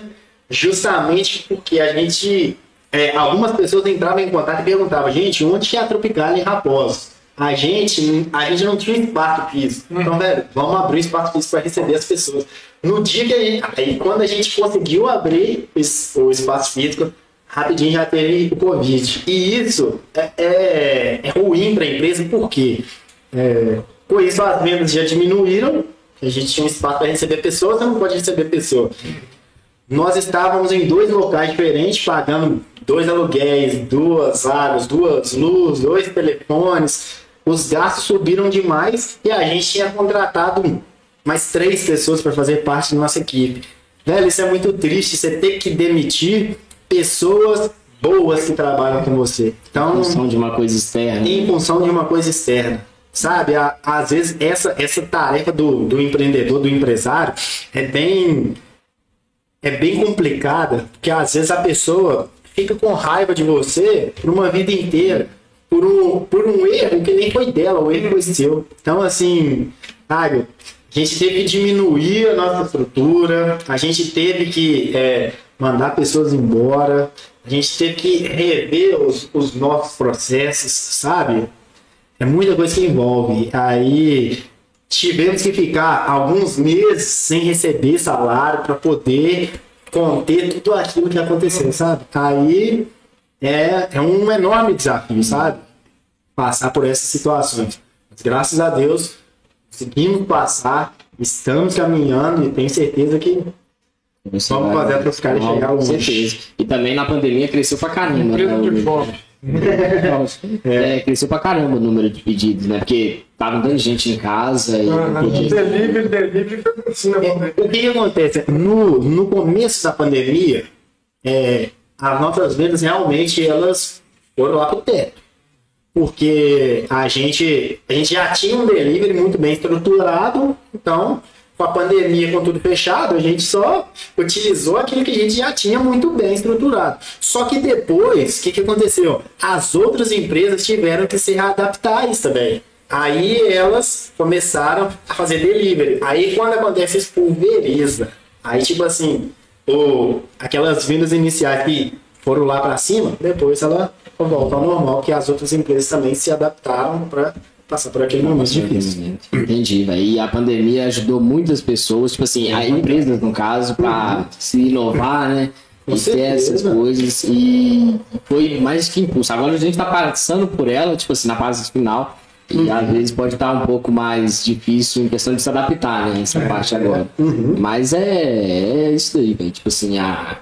justamente porque a gente. é, algumas pessoas entravam em contato e perguntavam, gente, onde que é a Tropical em Raposo? A gente, a gente não tinha espaço físico. Então, velho, vamos abrir espaço físico para receber as pessoas. No dia que a gente. Aí, quando a gente conseguiu abrir o espaço físico, rapidinho já teve o Covid. E isso é, é, é ruim para a empresa, por quê? É, com isso, as vendas já diminuíram. A gente tinha um espaço para receber pessoas, você não pode receber pessoas. Nós estávamos em dois locais diferentes, pagando dois aluguéis, duas águas, duas luzes, dois telefones. Os gastos subiram demais e a gente tinha contratado mais três pessoas para fazer parte da nossa equipe. Velho, isso é muito triste, você ter que demitir pessoas boas que trabalham com você. Então, Função de uma coisa externa. em função de uma coisa externa. Sabe, A- às vezes essa, essa tarefa do, do empreendedor, do empresário, é bem, é bem complicada, porque às vezes a pessoa fica com raiva de você por uma vida inteira, por um, por um erro que nem foi dela, o erro foi seu. Então, assim, sabe, a gente teve que diminuir a nossa estrutura, a gente teve que é, mandar pessoas embora, a gente teve que rever os, os nossos processos, sabe? É muita coisa que envolve. Aí tivemos que ficar alguns meses sem receber salário para poder conter tudo aquilo que aconteceu, sabe? Aí é, é um enorme desafio, sabe? Passar por essas situações. Mas graças a Deus conseguimos passar, estamos caminhando e tenho certeza que Vamos fazer para os caras chegar Com longe. certeza. E também na pandemia cresceu pra caramba. Né, de o- fome. <laughs> É, cresceu pra caramba o número de pedidos, né? Porque tava dando gente em casa e não Ah, podia- Delivery, delivery, assim, né? O que, que acontece? No, no começo da pandemia, é, as nossas vendas realmente elas foram lá pro teto. Porque a gente, a gente já tinha um delivery muito bem estruturado, então, com a pandemia, com tudo fechado, a gente só utilizou aquilo que a gente já tinha muito bem estruturado. Só que depois, o que, que aconteceu? As outras empresas tiveram que se readaptar a isso também. Aí elas começaram a fazer delivery. Aí quando acontece isso, pulveriza. Aí tipo assim, o, aquelas vendas iniciais que foram lá para cima, depois ela volta ao normal, porque as outras empresas também se adaptaram para passar por aquele momento difícil. Entendi, velho. E a pandemia ajudou muitas pessoas, tipo assim, a empresas, no caso, pra se inovar, né? Com e ter certeza. essas coisas. E foi mais que impulso. Agora a gente tá passando por ela, tipo assim, na fase final. E às vezes pode estar um pouco mais difícil em questão de se adaptar, né? Essa parte agora. Mas é, é isso daí, velho. Tipo assim, a,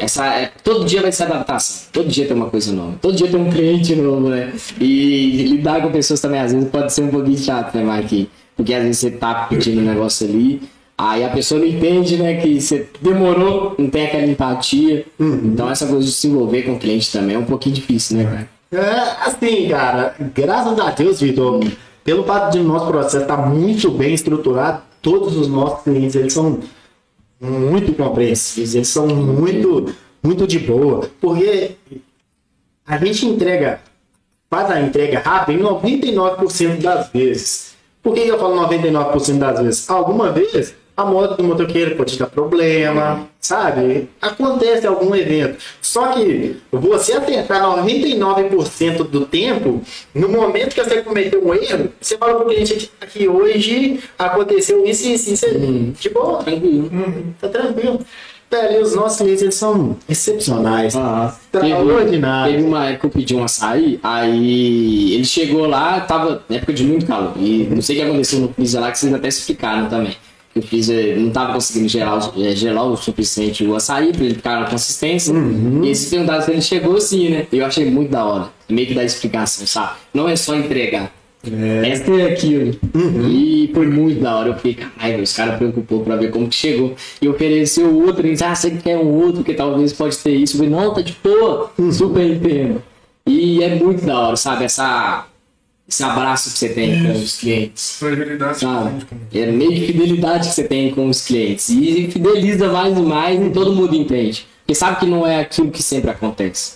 essa, é, todo dia vai ser adaptação. Todo dia tem uma coisa nova. Todo dia tem um cliente novo, né? E lidar com pessoas também às vezes pode ser um pouquinho chato, né, Marquinhos? Porque às vezes você tá pedindo um negócio ali, aí a pessoa não entende, né, que você demorou, não tem aquela empatia. Então essa coisa de se envolver com o cliente também é um pouquinho difícil, né, cara? É, assim, cara, graças a Deus, Vitor, pelo fato de nosso processo estar muito bem estruturado, todos os nossos clientes, eles são muito compreensíveis, eles são muito, muito de boa, porque a gente entrega, faz a entrega rápida em 99% das vezes. Por que eu falo 99% das vezes? Alguma vez a moto do motoqueiro pode dar problema, sabe? Acontece algum evento. Só que você acertar 99% do tempo, no momento que você cometeu um erro, você fala pro cliente que hoje aconteceu isso e isso, isso aí. De boa, Tranquilo. tá tranquilo. Velho, os nossos clientes eles são excepcionais. Ah, teve, Extraordinários. teve uma época que eu pedi um açaí, aí ele chegou lá, tava na época de muito calor. E não sei o que aconteceu no freezer lá, que vocês até explicaram também. Que o freezer não tava conseguindo gelar, o- eh, gelar o suficiente o açaí pra ele ficar na consistência. E eles perguntaram se ele chegou assim, né? Eu achei muito da hora. Meio que da explicação, sabe? Não é só entregar. Essa é aquilo. E foi muito da hora. Eu fiquei, caralho, os caras preocupou pra ver como que chegou. E ofereceu outro, e disse, ah, você quer um outro, que talvez pode ter isso. Eu falei, não, tá de boa, super entendo. E é muito da hora, sabe? Essa, esse abraço que você tem com os clientes. Fragilidade Sabe? É meio que fidelidade que você tem com os clientes. E fideliza mais e mais e todo mundo entende. Porque sabe que não é aquilo que sempre acontece.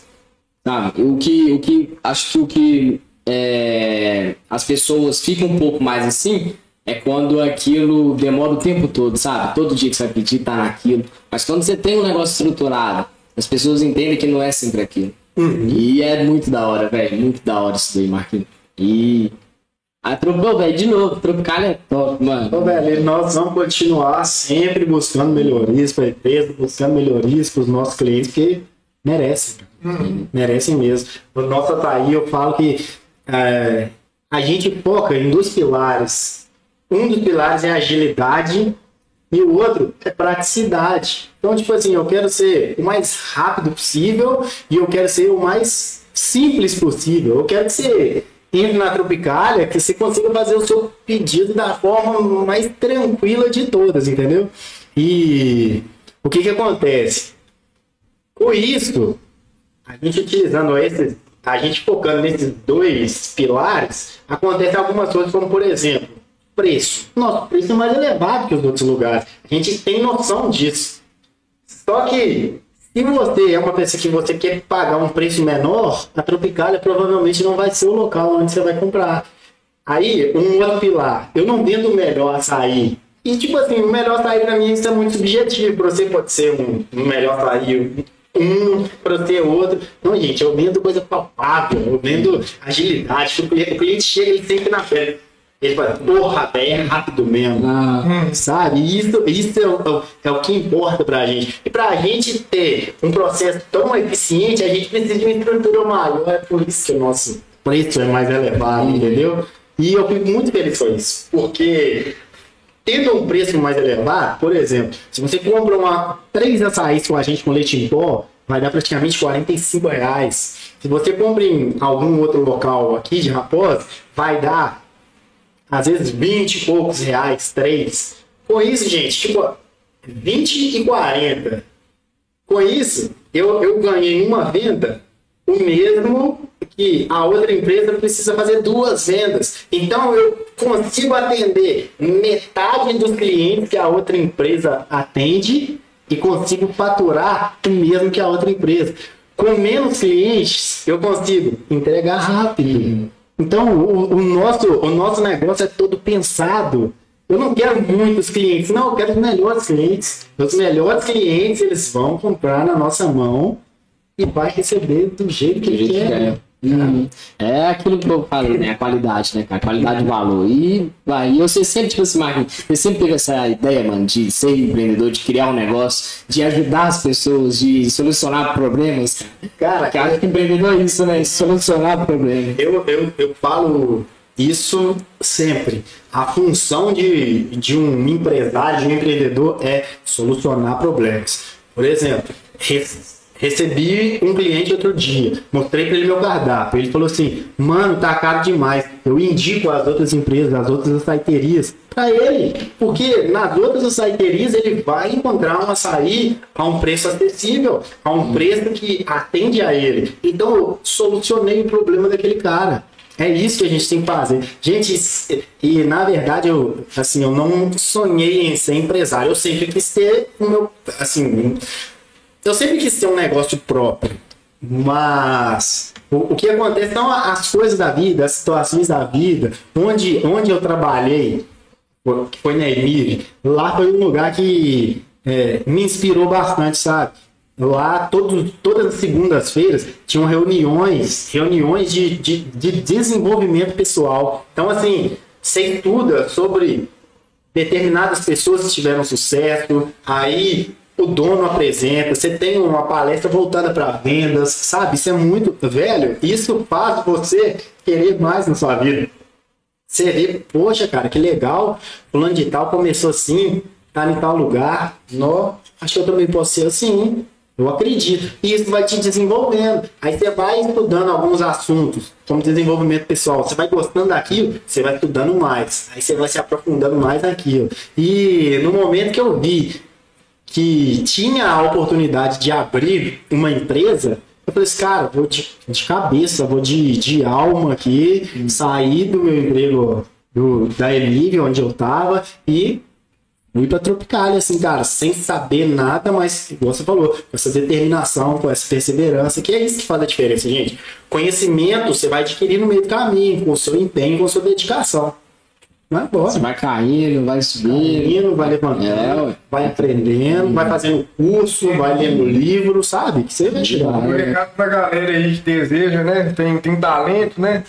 Sabe? O que, o que acho que o que é, as pessoas ficam um pouco mais assim é quando aquilo demora o tempo todo, sabe? Todo dia que você vai pedir tá naquilo. Mas quando você tem um negócio estruturado, as pessoas entendem que não é sempre aquilo. E é muito da hora, velho. Muito da hora isso daí, Marquinhos. E. A Tropical, velho, de novo, Tropical é top, mano. Então, velho, nós vamos continuar sempre buscando melhorias para a empresa, buscando melhorias para os nossos clientes, porque merecem. cara. Merecem mesmo. O nosso Ataí, eu falo que é, a gente foca em dois pilares. Um dos pilares é agilidade e o outro é praticidade. Então, tipo assim, eu quero ser o mais rápido possível e eu quero ser o mais simples possível. Eu quero que entre na Tropicália, que você consiga fazer o seu pedido da forma mais tranquila de todas, entendeu? E o que que acontece? Com isso, a gente utilizando esses, a gente focando nesses dois pilares, acontece algumas coisas como, por exemplo, preço. Nosso preço é mais elevado que os outros lugares. A gente tem noção disso. Só que se você é uma pessoa que você quer pagar um preço menor, a Tropicália provavelmente não vai ser o local onde você vai comprar. Aí, um outro pilar, eu não vendo o melhor açaí. E tipo assim, o melhor açaí pra mim isso é muito subjetivo. Pra você pode ser um, um melhor açaí, um, pra você outro. Não, gente, eu vendo coisa palpável, eu vendo agilidade. O cliente, chega, ele sempre na frente. Ele fala, porra, velho, é rápido mesmo. Ah, Sabe? Isso, isso é, o, é o que importa pra gente. E pra gente ter um processo tão eficiente, a gente precisa de uma estrutura maior. É por isso que o nosso preço é mais elevado, entendeu? E eu fico muito feliz com isso. Porque tendo um preço mais elevado, por exemplo, se você compra uma, três açaís com a gente com leite em pó, vai dar praticamente 45 reais. Se você compra em algum outro local aqui de Raposa, vai dar às vezes 20 e poucos reais, 3. Com isso, gente, tipo, 20 e 40. Com isso, eu, eu ganhei uma venda o mesmo que a outra empresa precisa fazer duas vendas. Então eu consigo atender metade dos clientes que a outra empresa atende e consigo faturar o mesmo que a outra empresa. Com menos clientes, eu consigo entregar rápido. Então o, o nosso, o nosso negócio é todo pensado. Eu não quero muitos clientes, não, eu quero os melhores clientes. Os melhores clientes, eles vão comprar na nossa mão e vai receber do jeito que que quer. é. Uhum. É aquilo que eu falei, né? A qualidade, né, cara? Qualidade de valor. E vai, e você sempre, tipo assim, Marquinhos, você sempre teve essa ideia, mano, de ser empreendedor, de criar um negócio, de ajudar as pessoas, de solucionar problemas. Cara, Que acho que empreendedor é isso, né? Solucionar problemas. eu, eu, eu falo Isso sempre. A função de, de um empresário, de um empreendedor é solucionar problemas. Por exemplo, recebi um cliente outro dia, mostrei para ele meu cardápio. Ele falou assim: Mano, tá caro demais. Eu indico as outras empresas, as outras açaiterias para ele, porque nas outras açaiterias ele vai encontrar um açaí a um preço acessível, a um preço que atende a ele. Então eu solucionei o problema daquele cara. É isso que a gente tem que fazer. Gente, e na verdade eu, assim, eu não sonhei em ser empresário. Eu sempre quis ter o meu, assim, eu sempre quis ter um negócio próprio. Mas o, o que acontece são as coisas da vida, as situações da vida, onde, onde eu trabalhei, que foi na Emir, lá foi um lugar que é, me inspirou bastante, sabe? Lá, todo, todas as segundas-feiras, tinham reuniões, reuniões de, de, de desenvolvimento pessoal. Então, assim, você estuda sobre determinadas pessoas que tiveram sucesso, aí o dono apresenta, você tem uma palestra voltada para vendas, sabe? Isso é muito velho. Isso faz você querer mais na sua vida. Você vê, poxa, cara, que legal. Fulano de tal começou assim, tá em tal lugar. Nó, acho que eu também posso ser assim. Eu acredito. E isso vai te desenvolvendo. Aí você vai estudando alguns assuntos, como desenvolvimento pessoal. Você vai gostando daquilo, você vai estudando mais. Aí você vai se aprofundando mais naquilo. E no momento que eu vi que tinha a oportunidade de abrir uma empresa, eu falei assim, cara, vou de, de cabeça, vou de, de alma aqui, sair do meu emprego do, da Elívia, onde eu tava, e fui pra Tropicália, assim, cara, sem saber nada, mas, igual você falou, com essa determinação, com essa perseverança, que é isso que faz a diferença, gente. Conhecimento você vai adquirir no meio do caminho, com o seu empenho, com a sua dedicação. Vai embora. Você vai caindo, vai subindo. Indo, vai levantando, É, vai aprendendo, vai fazendo curso, vai lendo livro, sabe? Que você vai chegar. Um recado pra galera aí que deseja, né? Tem, tem talento, né?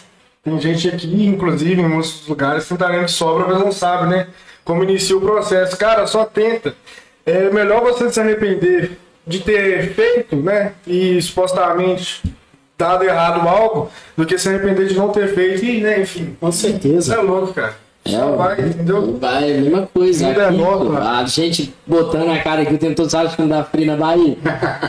Tem gente aqui, inclusive, em muitos lugares, tem talento de sobra, mas não sabe, né? Como inicia o processo. Cara, só tenta. É melhor você se arrepender de ter feito, né? E supostamente dado errado algo, do que se arrepender de não ter feito e, né, enfim. Com certeza. é louco, cara. É, ó. vai, entendeu? Vai, mesma coisa. É Aqui, nova, pô, a gente botando a cara aqui o tempo todo, sabe quando dá frio na Bahia?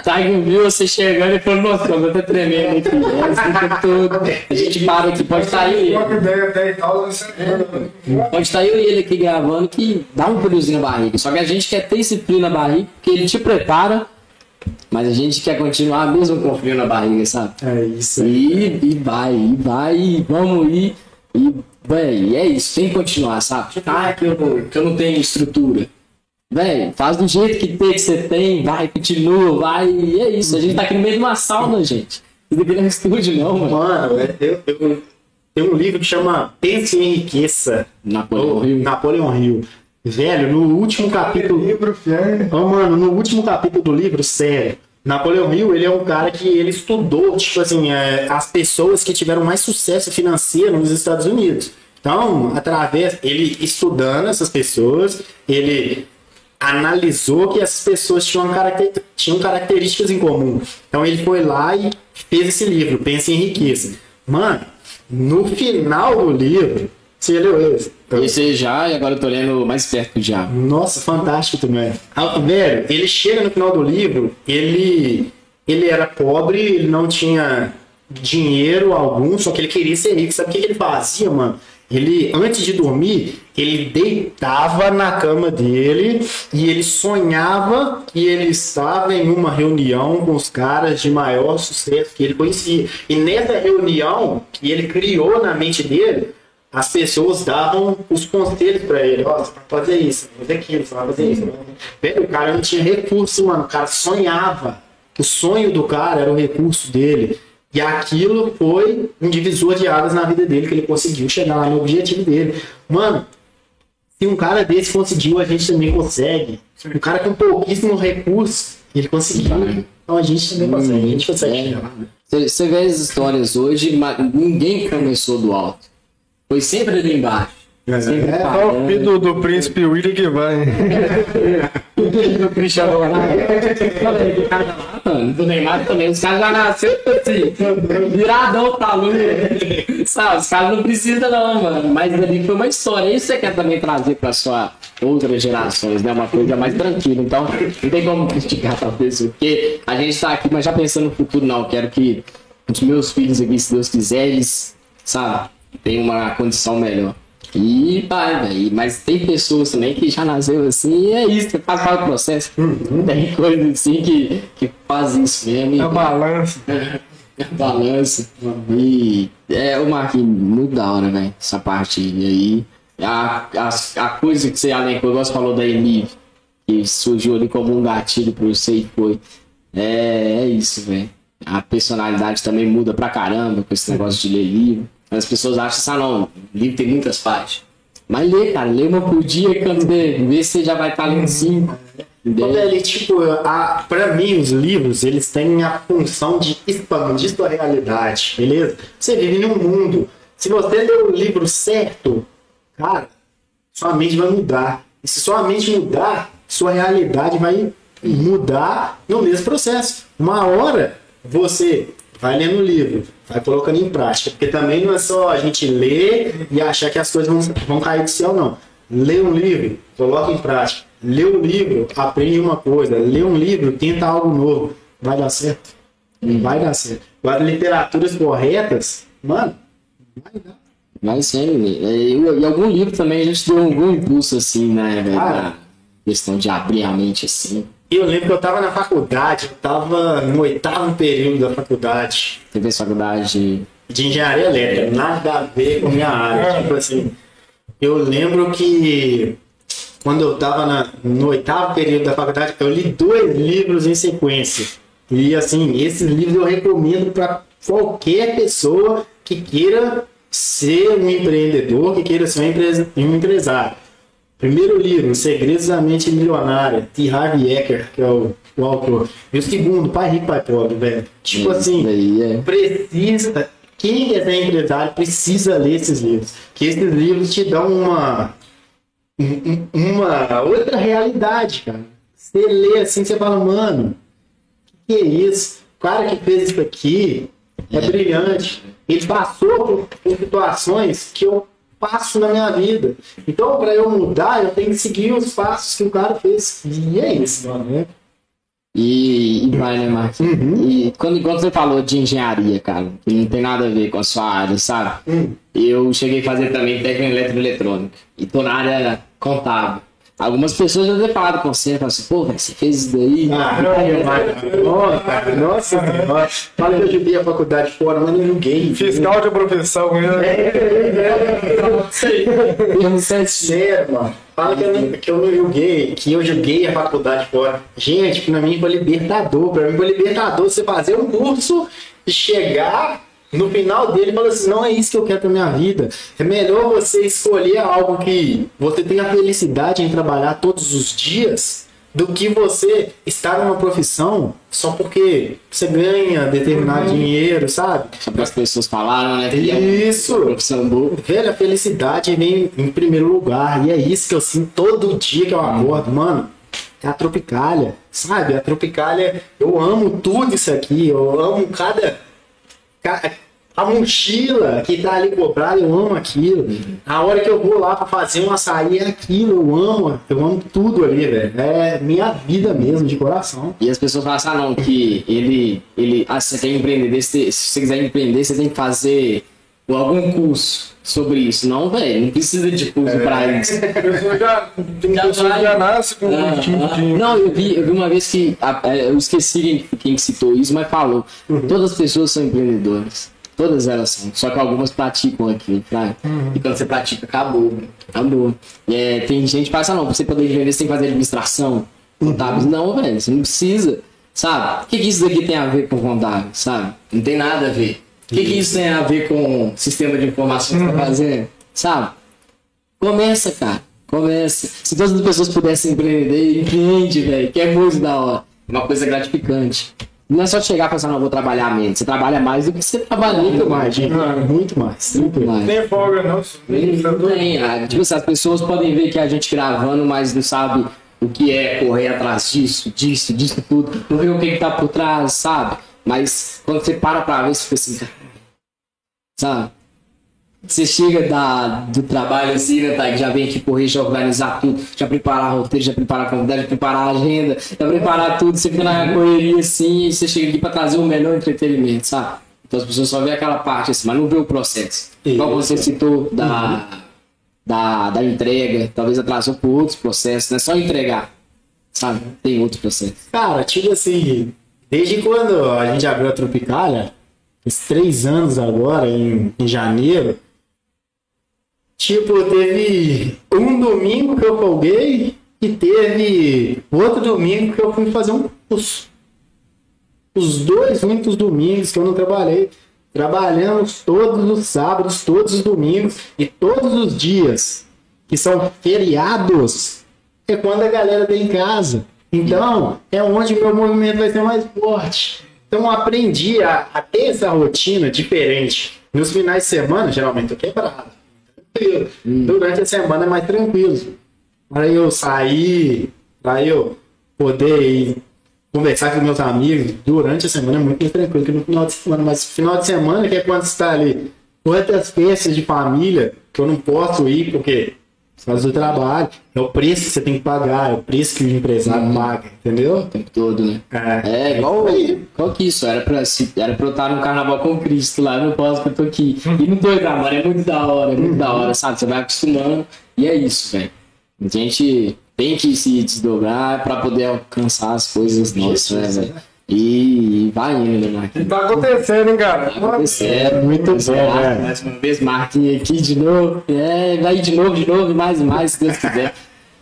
Tá que viu você chegando e falou, nossa, eu tô tremendo aqui. É, assim, o tempo todo. A gente para aqui, pode estar eu você Pode estar eu e ele aqui gravando que dá um friozinho na barriga. Só que a gente quer ter esse frio na barriga, porque ele te prepara, mas a gente quer continuar mesmo com frio na barriga, sabe? É isso. E, e vai, e vai, e vamos ir. E, véi, é isso, tem que continuar, sabe? Ah, que eu, que eu não tenho estrutura. Véi, faz do jeito que tem que você tem, vai, continua, vai, e é isso. A gente tá aqui no meio de uma sauna, gente. Isso aqui não é estúdio, não, mano. Mano, é, eu, eu- tem um livro que chama Pense em Enriqueça. Napoleão Hill. Napoleão Hill. Velho, no último capítulo. livro. Ô, mano, no último capítulo do livro, sério. Napoleão Hill, ele é um cara que ele estudou, tipo assim, é, as pessoas que tiveram mais sucesso financeiro nos Estados Unidos. Então, através, ele estudando essas pessoas, ele analisou que essas pessoas tinham, caracter, tinham características em comum. Então, ele foi lá e fez esse livro, Pense em Riqueza. Mano, no final do livro, você leu esse? Esse já, e agora eu tô lendo mais perto do diabo. Nossa, fantástico também. Ah, velho, ele chega no final do livro, ele ele era pobre, ele não tinha dinheiro algum, só que ele queria ser rico. Sabe o que que ele fazia, mano? Ele, antes de dormir, ele deitava na cama dele e ele sonhava que ele estava em uma reunião com os caras de maior sucesso que ele conhecia. E nessa reunião que ele criou na mente dele, as pessoas davam os conselhos pra ele. Ó, você vai fazer isso, vai fazer aquilo, você vai fazer isso. Velho, o cara não tinha recurso, mano. O cara sonhava. O sonho do cara era o recurso dele. E aquilo foi um divisor de águas na vida dele, que ele conseguiu chegar lá no objetivo dele. Mano, se um cara desse conseguiu, a gente também consegue. Um cara com pouquíssimo recurso, ele conseguiu. Então a gente também consegue. A gente consegue chegar lá. Você vê as histórias hoje, ninguém começou do alto. Foi sempre ali embaixo. Sempre É, Só o filho do, <laughs> do príncipe William que vai. do Cristiano Ronaldo. Falei, do do Neymar também. Os caras já nasceram assim, viradão pra lua. Sabe, os caras não precisam não, mano. Mas ali foi uma história. Isso você quer também trazer pra sua outras gerações, né? Uma coisa mais tranquila. Então, não tem como criticar pessoa. Porque a gente tá aqui, mas já pensando no futuro, não. Quero que os meus filhos aqui, se Deus quiser, eles, sabe, tenham uma condição melhor. E vai, velho. Mas tem pessoas também que já nasceu assim, e é isso, que faz parte do processo. Tem coisa assim que, que faz isso mesmo. A balança. balança. E é o <laughs> Marquinhos, muito da hora, velho. Essa parte aí. A, a, a coisa que você alencou, igual você falou da Emive, que surgiu ali como um gatilho pra você e foi. É, é isso, velho. A personalidade também muda pra caramba com esse negócio de ler livro. As pessoas acham assim, ah não, o livro tem muitas páginas. Mas lê, cara, lê uma por dia quando vê, vê você já vai estar lendo cinco. Ô, Entendeu? velho, tipo, a, pra mim, os livros, eles têm a função de expandir sua realidade, beleza? Você vive num mundo. Se você ler o livro certo, cara, sua mente vai mudar. E se sua mente mudar, sua realidade vai mudar no mesmo processo. Uma hora, você vai lendo o livro, vai colocando em prática. Porque também não é só a gente ler e achar que as coisas vão, vão cair do céu, não. Lê um livro, coloca em prática. Lê um livro, aprende uma coisa. Lê um livro, tenta algo novo. Vai dar certo. Vai dar certo. Agora, literaturas corretas, mano, vai dar. Mas sim, e, e algum livro também a gente deu algum impulso assim, né, velho? Ah. questão de abrir a mente assim. Eu lembro que eu tava na faculdade, eu tava no oitavo período da faculdade Você fez faculdade de engenharia elétrica, nada a ver com a minha área. Tipo assim, eu lembro que quando eu tava na- no oitavo período da faculdade, eu li dois livros em sequência. E assim, esses livros eu recomendo para qualquer pessoa que queira ser um empreendedor, que queira ser um, empre- um empresário. Primeiro livro, Segredos da Mente Milionária, de Harvey Eker, que é o, o autor. E o segundo, Pai Rico, Pai Pobre, velho. Tipo assim, Daí é. precisa. Quem ser empresário precisa ler esses livros. Que esses livros te dão uma. um- um- uma outra realidade, cara. Você lê assim, você fala, mano, que, que é isso? O cara que fez isso aqui é, brilhante. Ele passou por, por situações que eu passo na minha vida. Então, para eu mudar, eu tenho que seguir os passos que o cara fez. E é isso, mano. né? E, e vai, né, Marcos? E quando, quando você falou de engenharia, cara, que não tem nada a ver com a sua área, sabe? Eu cheguei a fazer também técnico em eletroeletrônica. E tô na área contábil. Algumas pessoas já falado com você, falam assim, pô, velho, você fez isso daí. Ah, nossa, nossa senhora. Fala que eu joguei a faculdade fora, mas não joguei. Fiscal de profissão, né? Eu não sei se Sério, mano. Fala que eu, não, que eu não joguei, que eu joguei a faculdade fora. Gente, pra mim foi libertador. Pra mim foi libertador você fazer um curso e chegar no final dele falar assim, não é isso que eu quero pra minha vida. É melhor você escolher algo que você tenha felicidade em trabalhar todos os dias do que você estar numa profissão só porque você ganha determinado dinheiro, sabe? Só para as pessoas falaram, né? é Isso! profissão boa. Velho, a felicidade vem em primeiro lugar. E é isso que eu sinto todo dia que eu acordo. Mano, é a Tropicália, sabe? A Tropicália, eu amo tudo isso aqui. Eu amo cada... A mochila que tá ali cobrada, eu amo aquilo. A hora que eu vou lá pra fazer um açaí é aquilo, eu amo. Eu amo tudo ali, velho. É minha vida mesmo, de coração. E as pessoas falam assim, ah não, que ele, ele, ah, você quer empreender, se, se você quiser empreender, você tem que fazer algum curso sobre isso. Não, velho, não precisa de curso pra isso. <laughs> Já, tem Já pessoa vai. já nasce com Ah, um ah. de... Não, eu vi, eu vi uma vez que, é, eu esqueci quem, citou isso, mas falou. Todas as pessoas são empreendedoras. Todas elas são. Só que algumas praticam aquilo, sabe? E quando você pratica, acabou. Acabou. É, tem gente que fala assim, ah, não, pra você poder empreender, você tem que fazer administração. Contábeis. Não, velho, você não precisa. Sabe? O que, que isso daqui tem a ver com contábil, sabe? Não tem nada a ver. O que, que isso tem a ver com sistema de informação que você tá fazendo? Sabe? Começa, cara. Começa. Se todas as pessoas pudessem empreender, empreende, velho. Que é muito da hora. Uma coisa gratificante. Não é só chegar e falar, não, vou trabalhar menos. Você trabalha mais do que você trabalha Muito mais, gente. Muito mais. Muito mais. Nem folga, não. Nem- Tá tem, ah, tipo assim, as pessoas podem ver que a gente gravando, mas não sabe o que é correr atrás disso, disso, disso tudo. Não vê o que, que tá por trás, sabe? Mas quando você para pra ver, você fica assim, sabe? Você chega da, do trabalho assim, né, tá? Que já vem aqui correr, já organizar tudo, já preparar roteiro, já preparar convidado, já preparar a agenda, já preparar tudo, você fica na correria assim, e você chega aqui pra trazer o melhor entretenimento, sabe? Então as pessoas só vê aquela parte assim, mas não vê o processo. Igual você citou da, da, da entrega, talvez atrasou por outros processos, não é só entregar, sabe? Tem outro processo. Cara, tipo assim, desde quando a gente abriu a Tropicália, faz três anos agora, em, em janeiro, tipo, teve um domingo que eu folguei e teve outro domingo que eu fui fazer um curso. Os dois únicos domingos que eu não trabalhei. Trabalhamos todos os sábados, todos os domingos e todos os dias que são feriados é quando a galera tem em casa. Então, é onde o meu movimento vai ser mais forte. Então, eu aprendi a, a ter essa rotina diferente. Nos finais de semana, geralmente, eu quebrado. Tranquilo. Durante a semana é mais tranquilo. Para eu sair, para eu poder ir conversar com meus amigos durante a semana é muito mais tranquilo que no final de semana. Mas final de semana, que é quando está ali, quantas festas de família que eu não posso ir porque causa do trabalho, é o preço que você tem que pagar, é o preço que o empresário paga, entendeu? O tempo todo, né? É, É, igual, isso aí. igual que isso, era pra, se, era pra eu estar no carnaval com Cristo lá, não posso que eu tô aqui. E não tô indo, mano, é muito da hora, é muito da hora, sabe? Você vai acostumando e é isso, velho. A gente tem que se desdobrar pra poder alcançar as coisas nossas, né, velho? E vai indo, né, Marquinhos? Tá acontecendo, hein, cara? É, muito bom, né? Mais uma vez, Marquinhos aqui de novo. É, vai de novo, de novo, mais e mais, se Deus quiser.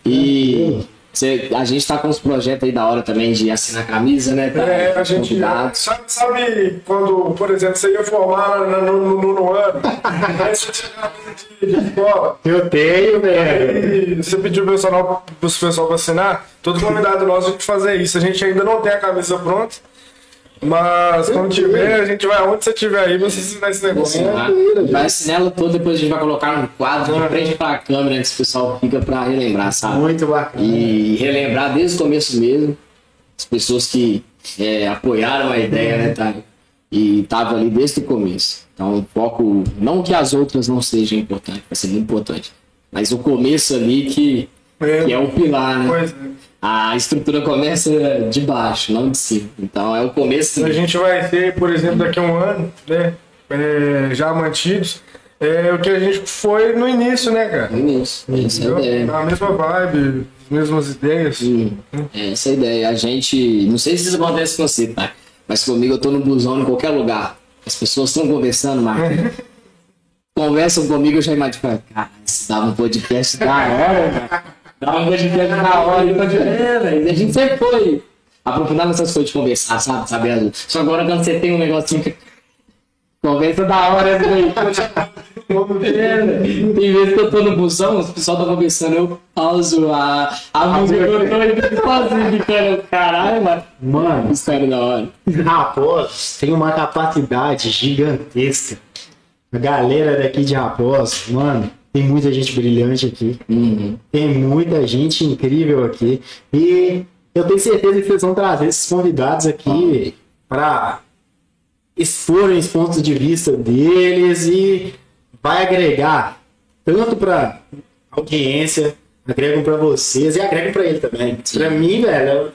E cê- a gente tá com uns projetos aí da hora também de assinar camisa, né? pra É, a gente. convidados. Sabe, sabe quando, por exemplo, você ia formar no, no, no, no ano, <laughs> aí você camisa de, escola, Eu tenho, velho. você pediu pro pessoal, pro pessoal pra assinar, todo convidado nosso a gente fazer isso. A gente ainda não tem a camisa pronta, mas quando tiver, a gente vai onde você tiver aí, você assinar esse negócio. Assinar. Vai assinar ela toda, depois a gente vai colocar num quadro de frente pra câmera, que esse pessoal fica pra relembrar, sabe? Muito bacana. E relembrar desde o começo mesmo, as pessoas que é, apoiaram a ideia, né, Thay? E estavam ali desde o começo. Então, o foco, não que as outras não sejam importantes, vai ser muito importante, mas o começo ali que, que é o pilar, né? Pois é. A estrutura começa de baixo, não de cima. Então, é o começo. A gente vai ter, por exemplo, daqui a um ano, né? é, já mantidos, é o que a gente foi no início, né, cara? Isso, essa é a ideia. Entendeu? A mesma vibe, as mesmas ideias. Sim, é essa a ideia. A gente. Não sei se isso acontece com você, tá? Mas comigo eu tô no busão em qualquer lugar. As pessoas estão conversando, Marcos. <laughs> Conversam comigo, eu já imagino, cara, isso dava um podcast da hora, Dava um podcast da hora. Eu tô de... É, velho. A gente sempre foi aprofundar nessas coisas de conversar, sabe? Sabendo. Só agora quando você tem um negocinho que. Conversa da hora, né, velho. É. <laughs> Tem vezes que eu tô no busão, os pessoal tá conversando, eu pauso a, a música que eu tô e fico sozinho, ficando, caralho, mano. Mano, História da hora. Raposos tem uma capacidade gigantesca. A galera daqui de Raposos, mano, tem muita gente brilhante aqui. Uhum. Tem muita gente incrível aqui. E eu tenho certeza que vocês vão trazer esses convidados aqui para exporem os pontos de vista deles e vai agregar tanto para audiência, agregam para vocês e agregam para ele também. Para mim, velho, é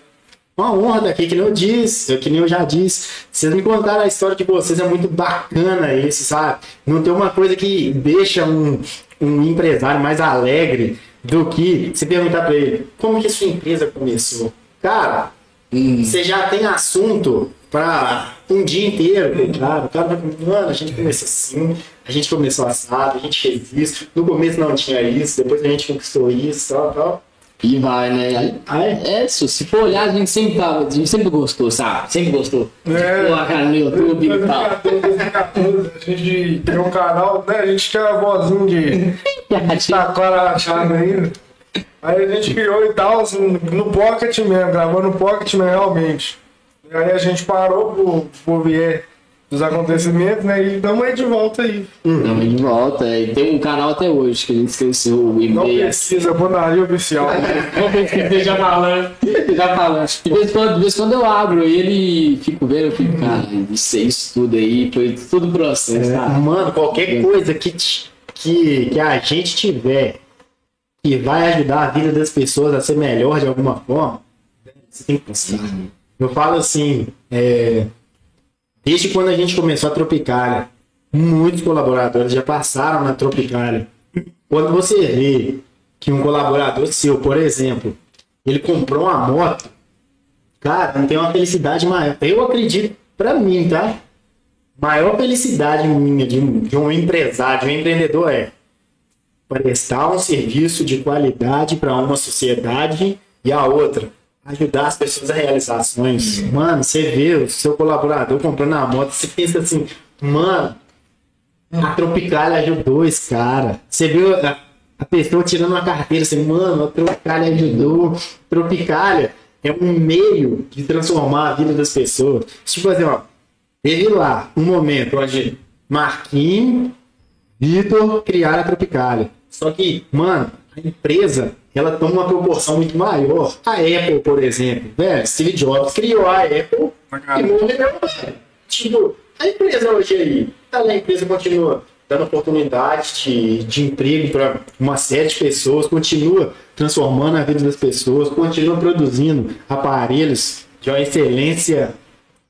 uma honra estar aqui, que nem eu disse, que nem eu já disse. Vocês me contaram a história de vocês, é muito bacana isso, sabe? Não tem uma coisa que deixa um, um empresário mais alegre do que você perguntar para ele como que sua empresa começou. Cara, você já tem assunto para um dia inteiro, claro. O cara vai falar, mano, a gente começou assim, a gente começou assado, a gente fez isso. No começo não tinha isso, depois a gente conquistou isso, tal, tal. E vai, né? É? Isso, se for olhar, a gente sempre tava, a gente sempre gostou, sabe? Sempre gostou. É. Pô, cara, no YouTube e tal. 2014, 2014, a gente criou um canal, né? A gente tinha a vozinha de tá clara achada ainda. Aí a gente criou e tal, assim, no Pocket mesmo, gravando no Pocket mesmo, realmente. Aí a gente parou por, por vier dos acontecimentos, né? E damos aí de volta aí. Não, de volta. E tem um canal até hoje que a gente esqueceu o Não e-mail. precisa, bandaria oficial. <laughs> já falando, já falando. De vez, em quando, de vez em quando eu abro e ele fico vendo, eu fico, cara, isso, isso tudo aí, foi tudo processo, tá? Mano, qualquer coisa que, que, que a gente tiver que vai ajudar a vida das pessoas a ser melhor de alguma forma, você tem que postar. Eu falo assim, é, desde quando a gente começou a Tropicália, muitos colaboradores já passaram na Tropicália. Quando você vê que um colaborador seu, por exemplo, ele comprou uma moto, cara, não tem uma felicidade maior. Eu acredito, pra mim, tá? maior felicidade minha de um, de um empresário, de um empreendedor é prestar um serviço de qualidade para uma sociedade e a outra ajudar as pessoas a realizar sonhos. Mano, você vê o seu colaborador comprando a moto, você pensa assim, mano, a Tropicália ajudou esse cara. Você viu a, a pessoa tirando uma carteira, assim, mano, a Tropicália ajudou. Tropicália é um meio de transformar a vida das pessoas. Tipo assim, ó, teve lá um momento onde Marquinhos, Vitor criaram a Tropicália. Só que, mano, a empresa, ela toma uma proporção muito maior. A Apple, por exemplo, velho, Steve Jobs criou a Apple e morreu. Tipo, a empresa hoje aí, tá lá, a empresa continua dando oportunidade de, de emprego para uma série de pessoas, continua transformando a vida das pessoas, continua produzindo aparelhos de uma excelência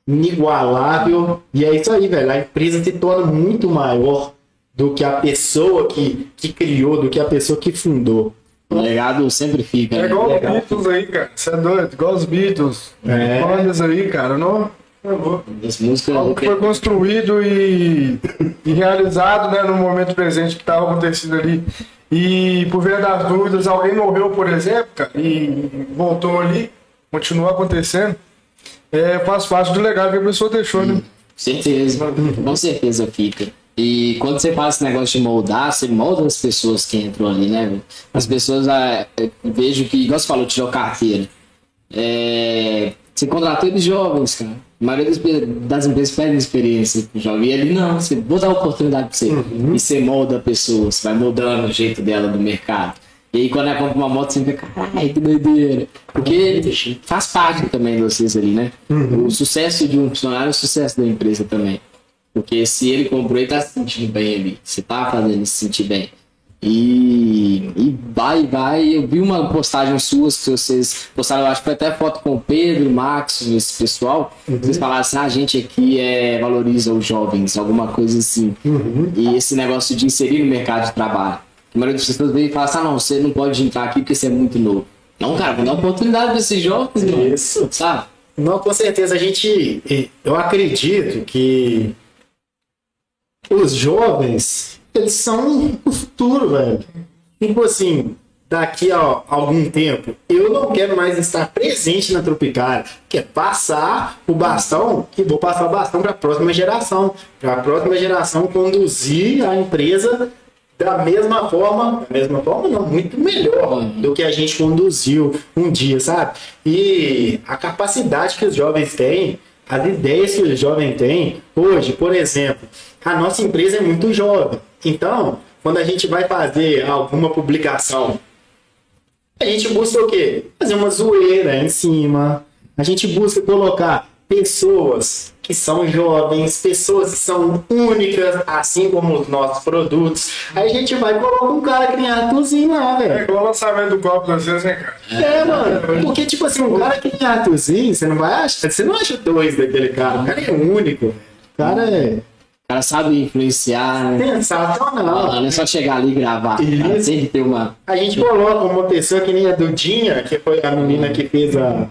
inigualável. E é isso aí, velho. A empresa se torna muito maior do que a pessoa que, que criou, do que a pessoa que fundou. O legado sempre fica, É né? igual os. Beatles aí, cara. Você é doido? Igual os Beatles. É. Bandas aí, cara. Não. por favor. As músicas. Algo que foi construído e, e realizado né, no momento presente que estava acontecendo ali. E por via das dúvidas, alguém morreu, por exemplo, cara, e voltou ali, continua acontecendo. É, faz parte do legado que a pessoa deixou, né? Certeza, com certeza fica. E quando você faz esse negócio de moldar, você molda as pessoas que entram ali, né? As pessoas, ah, eu vejo que, igual você falou, tirou carteira. É, você contratou eles jovens, cara. A maioria das, empresas pede experiência com jovem. E ali não, você vou dar oportunidade pra você. E você molda a pessoa, você vai moldando o jeito dela do mercado. E aí quando ela compra uma moto, você fica, caralho, que doideira. Porque faz parte também de vocês ali, né? O sucesso de um funcionário é o sucesso da empresa também. Porque se ele comprou, ele tá se sentindo bem ali. Você tá fazendo ele se sentir bem. E, e vai, vai. Eu vi uma postagem suas que vocês postaram, eu acho que foi até foto com o Pedro, o Max, esse pessoal. Vocês falaram assim: "Ah, a gente aqui é, valoriza os jovens, alguma coisa assim. E esse negócio de inserir no mercado de trabalho. A maioria das pessoas vem e fala assim: ah, não, você não pode entrar aqui porque você é muito novo. Não, cara, vou dar oportunidade pra esses jovens, mano. Isso. Sabe? Não, com certeza. A gente. Eu acredito que os jovens, eles são o futuro, velho. Tipo assim, daqui a algum tempo, eu não quero mais estar presente na Tropicália. Quer passar o bastão e vou passar o bastão para a próxima geração. Para a próxima geração conduzir a empresa da mesma forma, da mesma forma não, muito melhor do que a gente conduziu um dia, sabe? E a capacidade que os jovens têm, as ideias que os jovens têm, hoje, por exemplo, a nossa empresa é muito jovem. Então, quando a gente vai fazer alguma publicação, a gente busca o quê? Fazer uma zoeira em cima. A gente busca colocar pessoas que são jovens, pessoas que são únicas, assim como os nossos produtos. Aí a gente vai e coloca um cara Arthurzinho lá, É velho. igual o lançamento do copo às vezes, né, cara? É, mano. Porque, tipo assim, um cara Arthurzinho, você não vai achar. Você não acha dois daquele cara. O cara é único. velho. O cara é O cara sabe influenciar, né? sensacional. Não é só chegar ali e gravar. Cara, Isso. sempre tem uma. A gente coloca uma pessoa que nem a Dudinha, que foi a menina que fez a-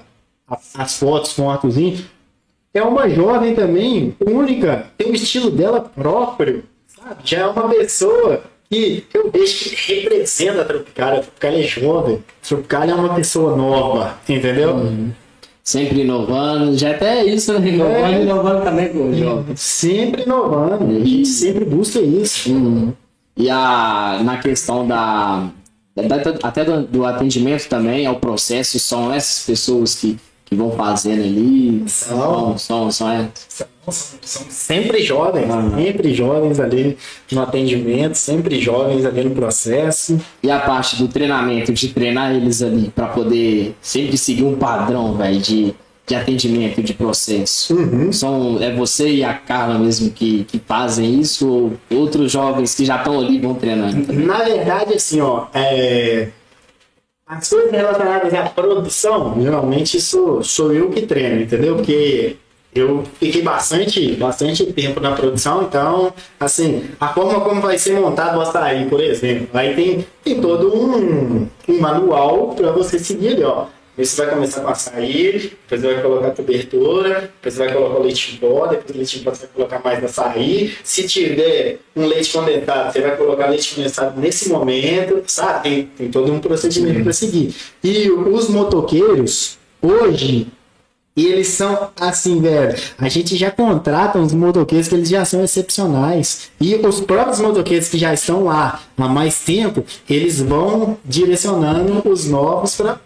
a- as fotos com o Arthurzinho. É uma jovem também, única, tem o estilo dela próprio, sabe? Já é uma pessoa que eu vejo que representa a Tropicália. A Tropicália é jovem, a Tropicália é uma pessoa nova, entendeu? Sempre inovando. Já até isso, né? Inovando É. inovando também com o jovem. Sempre inovando, a gente sempre busca isso. Uhum. E a, na questão da, da- da- até do, do atendimento também, ao processo, são essas pessoas que, que vão fazendo ali. São. São, são, são, é. São, sempre jovens, Ah. sempre jovens ali no atendimento, sempre jovens ali no processo. E a parte do treinamento, de treinar eles ali pra poder sempre seguir um padrão, velho, de, de atendimento, de processo. São, é você e a Carla mesmo que, que fazem isso ou outros jovens que já estão ali vão treinando? Na verdade, assim, ó, é, as coisas relacionadas à produção, geralmente sou, sou eu que treino, entendeu? Porque eu fiquei bastante, bastante tempo na produção, então, assim, a forma como vai ser montado o açaí, por exemplo, aí tem, tem todo um, um manual para você seguir ali, ó. Você vai começar com açaí, depois vai colocar cobertura, depois você vai colocar o leite em pó, depois o leite em pó você vai colocar mais açaí. Se tiver um leite condensado, você vai colocar leite condensado nesse momento, sabe? Tem, tem todo um procedimento para seguir. E os motoqueiros, hoje, eles são assim, velho. A gente já contrata uns motoqueiros que eles já são excepcionais. E os próprios motoqueiros que já estão lá há mais tempo, eles vão direcionando os novos para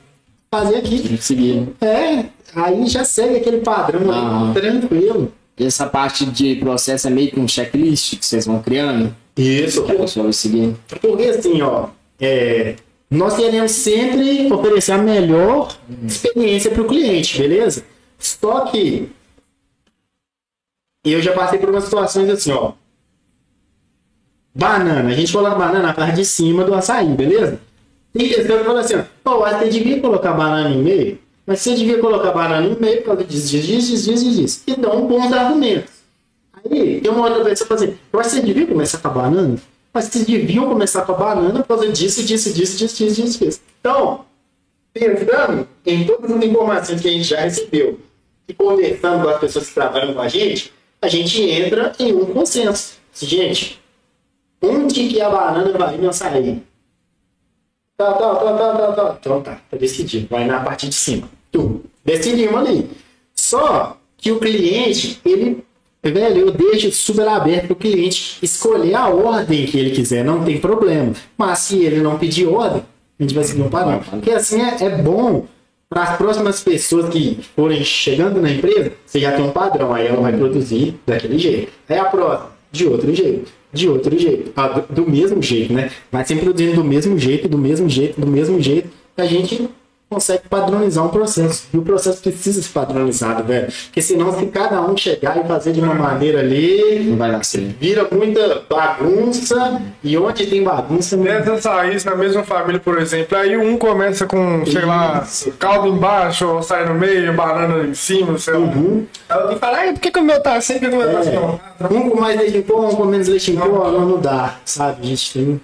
fazer aqui. Seguir. É, aí já segue aquele padrão ali, Aham. tranquilo. E essa parte de processo é meio que um checklist que vocês vão criando, Isso, que a pessoa vai seguir. Porque assim, ó, é, nós queremos sempre oferecer a melhor experiência para o cliente, beleza? Só que eu já passei por umas situações assim, ó. Banana, a gente coloca banana na parte de cima do açaí, beleza? Tem pessoa que fala assim, ó, pô, você devia colocar banana em meio, mas você devia colocar banana em meio por causa disso, disso, disso, disso, disso. E dão bons argumentos. Aí tem uma outra pessoa que fala assim, que você devia começar com a banana, mas vocês deviam começar com a banana por causa disso, disso, disso, disso, disso, disso, disso. Então, pensando em todas as informações que a gente já recebeu e conversando com as pessoas que trabalham com a gente, a gente entra em um consenso. Gente, onde que a banana vai no açaí? Tá, tá, tá, tá, tá, tá. Então tá, tá decidido. Vai na parte de cima. Tu. Decidimos ali. Só que o cliente, ele. Velho, eu deixo super aberto para o cliente escolher a ordem que ele quiser, não tem problema. Mas se ele não pedir ordem, a gente vai seguir um padrão. Porque assim é, é bom para as próximas pessoas que forem chegando na empresa, você já tem um padrão, aí ela vai produzir daquele jeito. Aí a próxima, de outro jeito, de outro jeito, Ah, do, do mesmo jeito, né? Vai sempre produzindo do mesmo jeito, do mesmo jeito, do mesmo jeito, a gente consegue padronizar um processo. E o processo precisa ser padronizado, velho. Porque senão, se cada um chegar e fazer de uma maneira ali, Não vai dar certo. vira muita bagunça, e onde tem bagunça, Dessas raízes na mesma família, por exemplo, aí um começa com, sei lá, Isso. caldo embaixo, ou sai no meio, banana em cima, sei lá. Uhum. Aí falar, "Ai, por que, que o meu tá assim, por que, que o meu tá assim? Não. Um com mais leite em pó, um com menos leite em pó, não, não dá, sabe? A gente tem.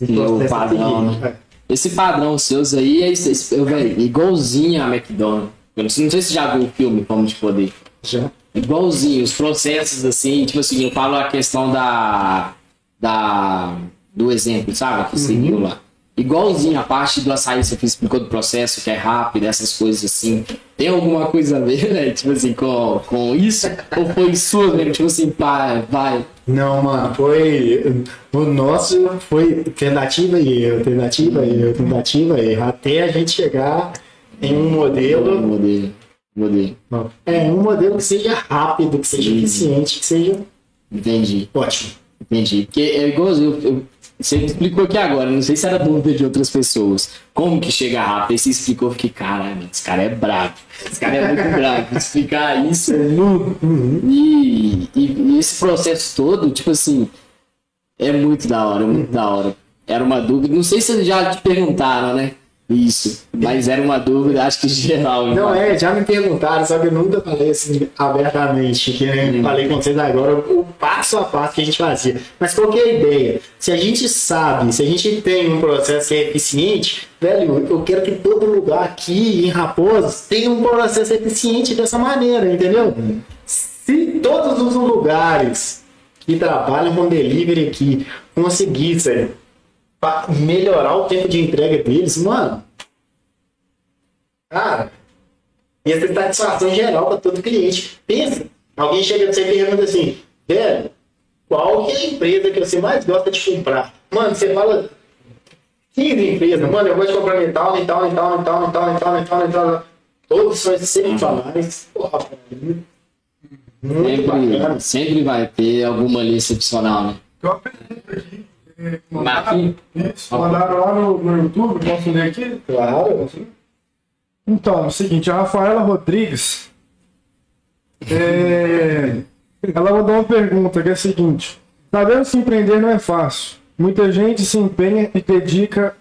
esse E o padrão, aqui. né? Esse padrão seus aí é esse- velho, igualzinho a McDonald's. Eu não sei, não sei se você já viu o filme Fome de Poder. Já. Igualzinho, os processos assim, tipo assim, eu falo a questão da. da do exemplo, sabe? Que você viu lá. Igualzinho a parte do açaí, você explicou do processo, que é rápido, essas coisas assim. Tem alguma coisa a ver, né? Tipo assim, com, com isso? Ou foi sua mesmo? Tipo assim, pá, vai. Não, mano, foi. O nosso foi tentativa e erro, tentativa e erro, tentativa e erro, até a gente chegar em um modelo. Modelo. Modelo. É, um modelo que seja rápido, que seja eficiente, que seja Entendi. ótimo. Entendi. Porque é igualzinho, eu, eu- você explicou aqui agora, não sei se era dúvida de outras pessoas. Como que chega rápido? Você explicou, eu fiquei, caralho, esse cara é brabo. Esse cara é muito brabo. Explicar isso nu. E, e- e esse processo todo, tipo assim, é muito da hora, muito da hora. Era uma dúvida, não sei se já te perguntaram, né? Isso, mas era uma dúvida, acho que geral. Não então. é, já me perguntaram, que eu nunca falei assim abertamente, que nem falei com vocês agora, o passo a passo que a gente fazia. Mas qual que é a ideia? Se a gente sabe, se a gente tem um processo que é eficiente, velho, eu quero que todo lugar aqui em Raposo tenha um processo eficiente dessa maneira, entendeu? Se todos os lugares que trabalham com delivery aqui conseguissem pa- melhorar o tempo de entrega deles, mano, cara, ia ter satisfação geral para todo cliente. Pensa, alguém chega pra você e pergunta assim, velho, qual que é a empresa que você mais gosta de comprar? Mano, você fala 15 empresas, mano, eu gosto de comprar em tal, em tal, em tal, em tal, em tal, em tal, em tal, em tal. Todos são excepcionais. Porra, muito Sempre, bacana. sempre vai ter alguma ali excepcional, né? Uma pergunta aqui. Mandaram, isso, mandaram lá no, no YouTube, posso ler aqui? Claro. Então, é o seguinte, a Rafaela Rodrigues, é, ela mandou uma pergunta que é a seguinte: Sabendo se empreender não é fácil. Muita gente se empenha e dedica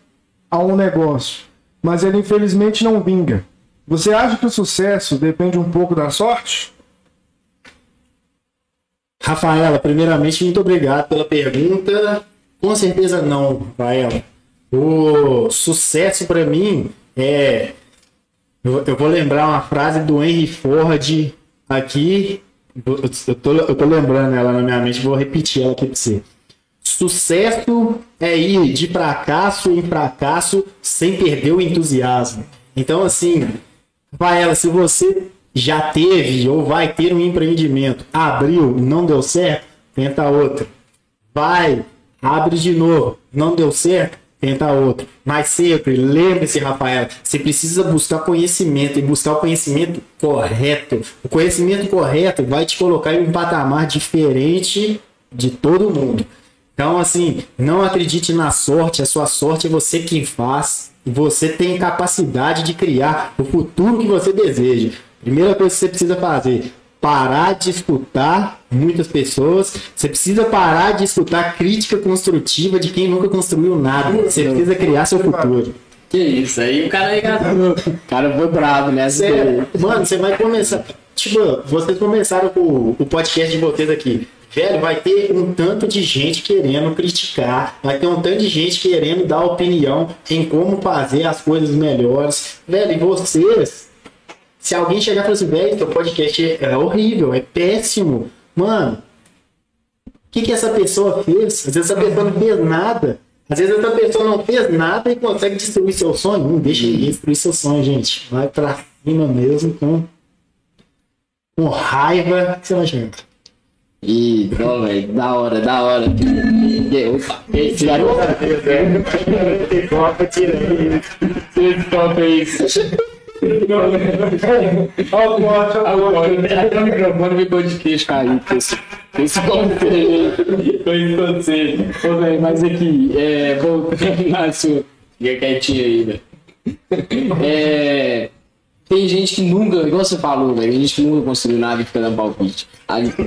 a um negócio, mas ele infelizmente não vinga. Você acha que o sucesso depende um pouco da sorte? Rafaela, primeiramente, muito obrigado pela pergunta. Com certeza não, Rafaela. O sucesso para mim é. Eu, vou lembrar uma frase do Henry Ford aqui. Eu, eu tô, eu tô lembrando ela na minha mente, vou repetir ela aqui para você. Sucesso é ir de fracasso em fracasso sem perder o entusiasmo. Então, assim, Rafaela, se você já teve ou vai ter um empreendimento, abriu, não deu certo, tenta outro. Vai, abre de novo, não deu certo, tenta outro. Mas sempre, lembre-se, Rafael, você precisa buscar conhecimento e buscar o conhecimento correto. O conhecimento correto vai te colocar em um patamar diferente de todo mundo. Então, assim, não acredite na sorte, a sua sorte é você quem faz. Você tem capacidade de criar o futuro que você deseja. Primeira coisa que você precisa fazer, parar de escutar muitas pessoas. Você precisa parar de escutar crítica construtiva de quem nunca construiu nada. Você precisa criar seu futuro. Que isso, aí o cara aí, o cara foi bravo nessa. Sério, mano, você vai começar. Tipo, vocês começaram com o podcast de vocês aqui. Velho, vai ter um tanto de gente querendo criticar, vai ter um tanto de gente querendo dar opinião em como fazer as coisas melhores. Velho, e vocês, se alguém chegar e falar assim, velho, seu podcast é horrível, é péssimo, mano, o que, que essa pessoa fez? Às vezes essa pessoa não fez nada. Às vezes essa pessoa não fez nada e consegue destruir seu sonho. Não deixa ninguém destruir seu sonho, gente. Vai pra cima mesmo com, com raiva que você vai chegar. Ih, não, velho, da hora, da hora. Que- Opa, esse garoto. Copa, tira aí. Esse toca isso. <laughs> Até o microfone ficou de queixo cair esse, conselho. Esse conselho. Mas aqui, é, vou terminar sua. Fica quietinho aí, velho. É, tem gente que nunca, igual você falou, velho, tem gente nunca construiu nada e fica palpite.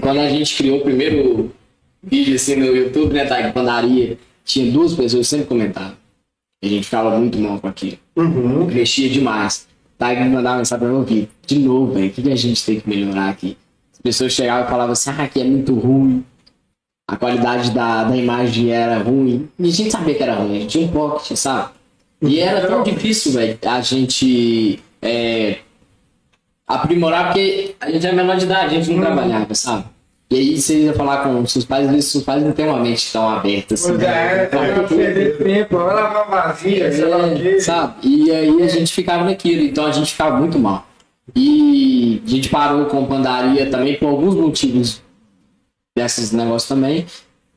Quando a gente criou o primeiro vídeo assim no YouTube, né, tá? Pandaria, tinha duas pessoas sempre comentavam. A gente ficava muito mal com aquilo. Uhum. Crescia demais. Tá me mandava mensagem pra aqui. De novo, velho, o que, que a gente tem que melhorar aqui? As pessoas chegavam e falavam assim, ah, aqui é muito ruim. A qualidade da, da imagem era ruim. E a gente sabia que era ruim, a gente tinha um pocket, sabe? E era tão difícil, velho, a gente é, aprimorar, porque a gente é menor de idade, a gente não trabalhava, sabe? E aí você ia falar com seus pais, vezes seus pais não têm uma mente tão aberta assim. Pois é, Então, vai perder tempo, vai lavar vazia, sei lá o é, quê. sabe? E aí a gente ficava naquilo, então a gente ficava muito mal. E a gente parou com pandaria também por alguns motivos desses negócios também.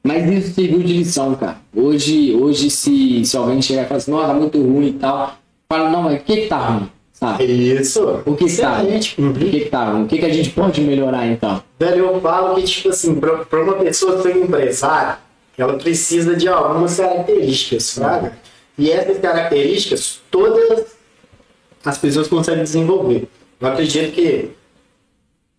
Mas isso serviu de lição, cara. Hoje, hoje se, se alguém chegar e falar assim, nossa, tá muito ruim e tal, fala, não, mas o que que tá ruim? Sabe? Isso. O que que tá ruim? Excelente. O que tá ruim? O que que a gente pode melhorar então? Velho, eu falo que, tipo assim, pra uma pessoa ser empresária, ela precisa de algumas características, sabe? E essas características, todas as pessoas conseguem desenvolver. Eu acredito que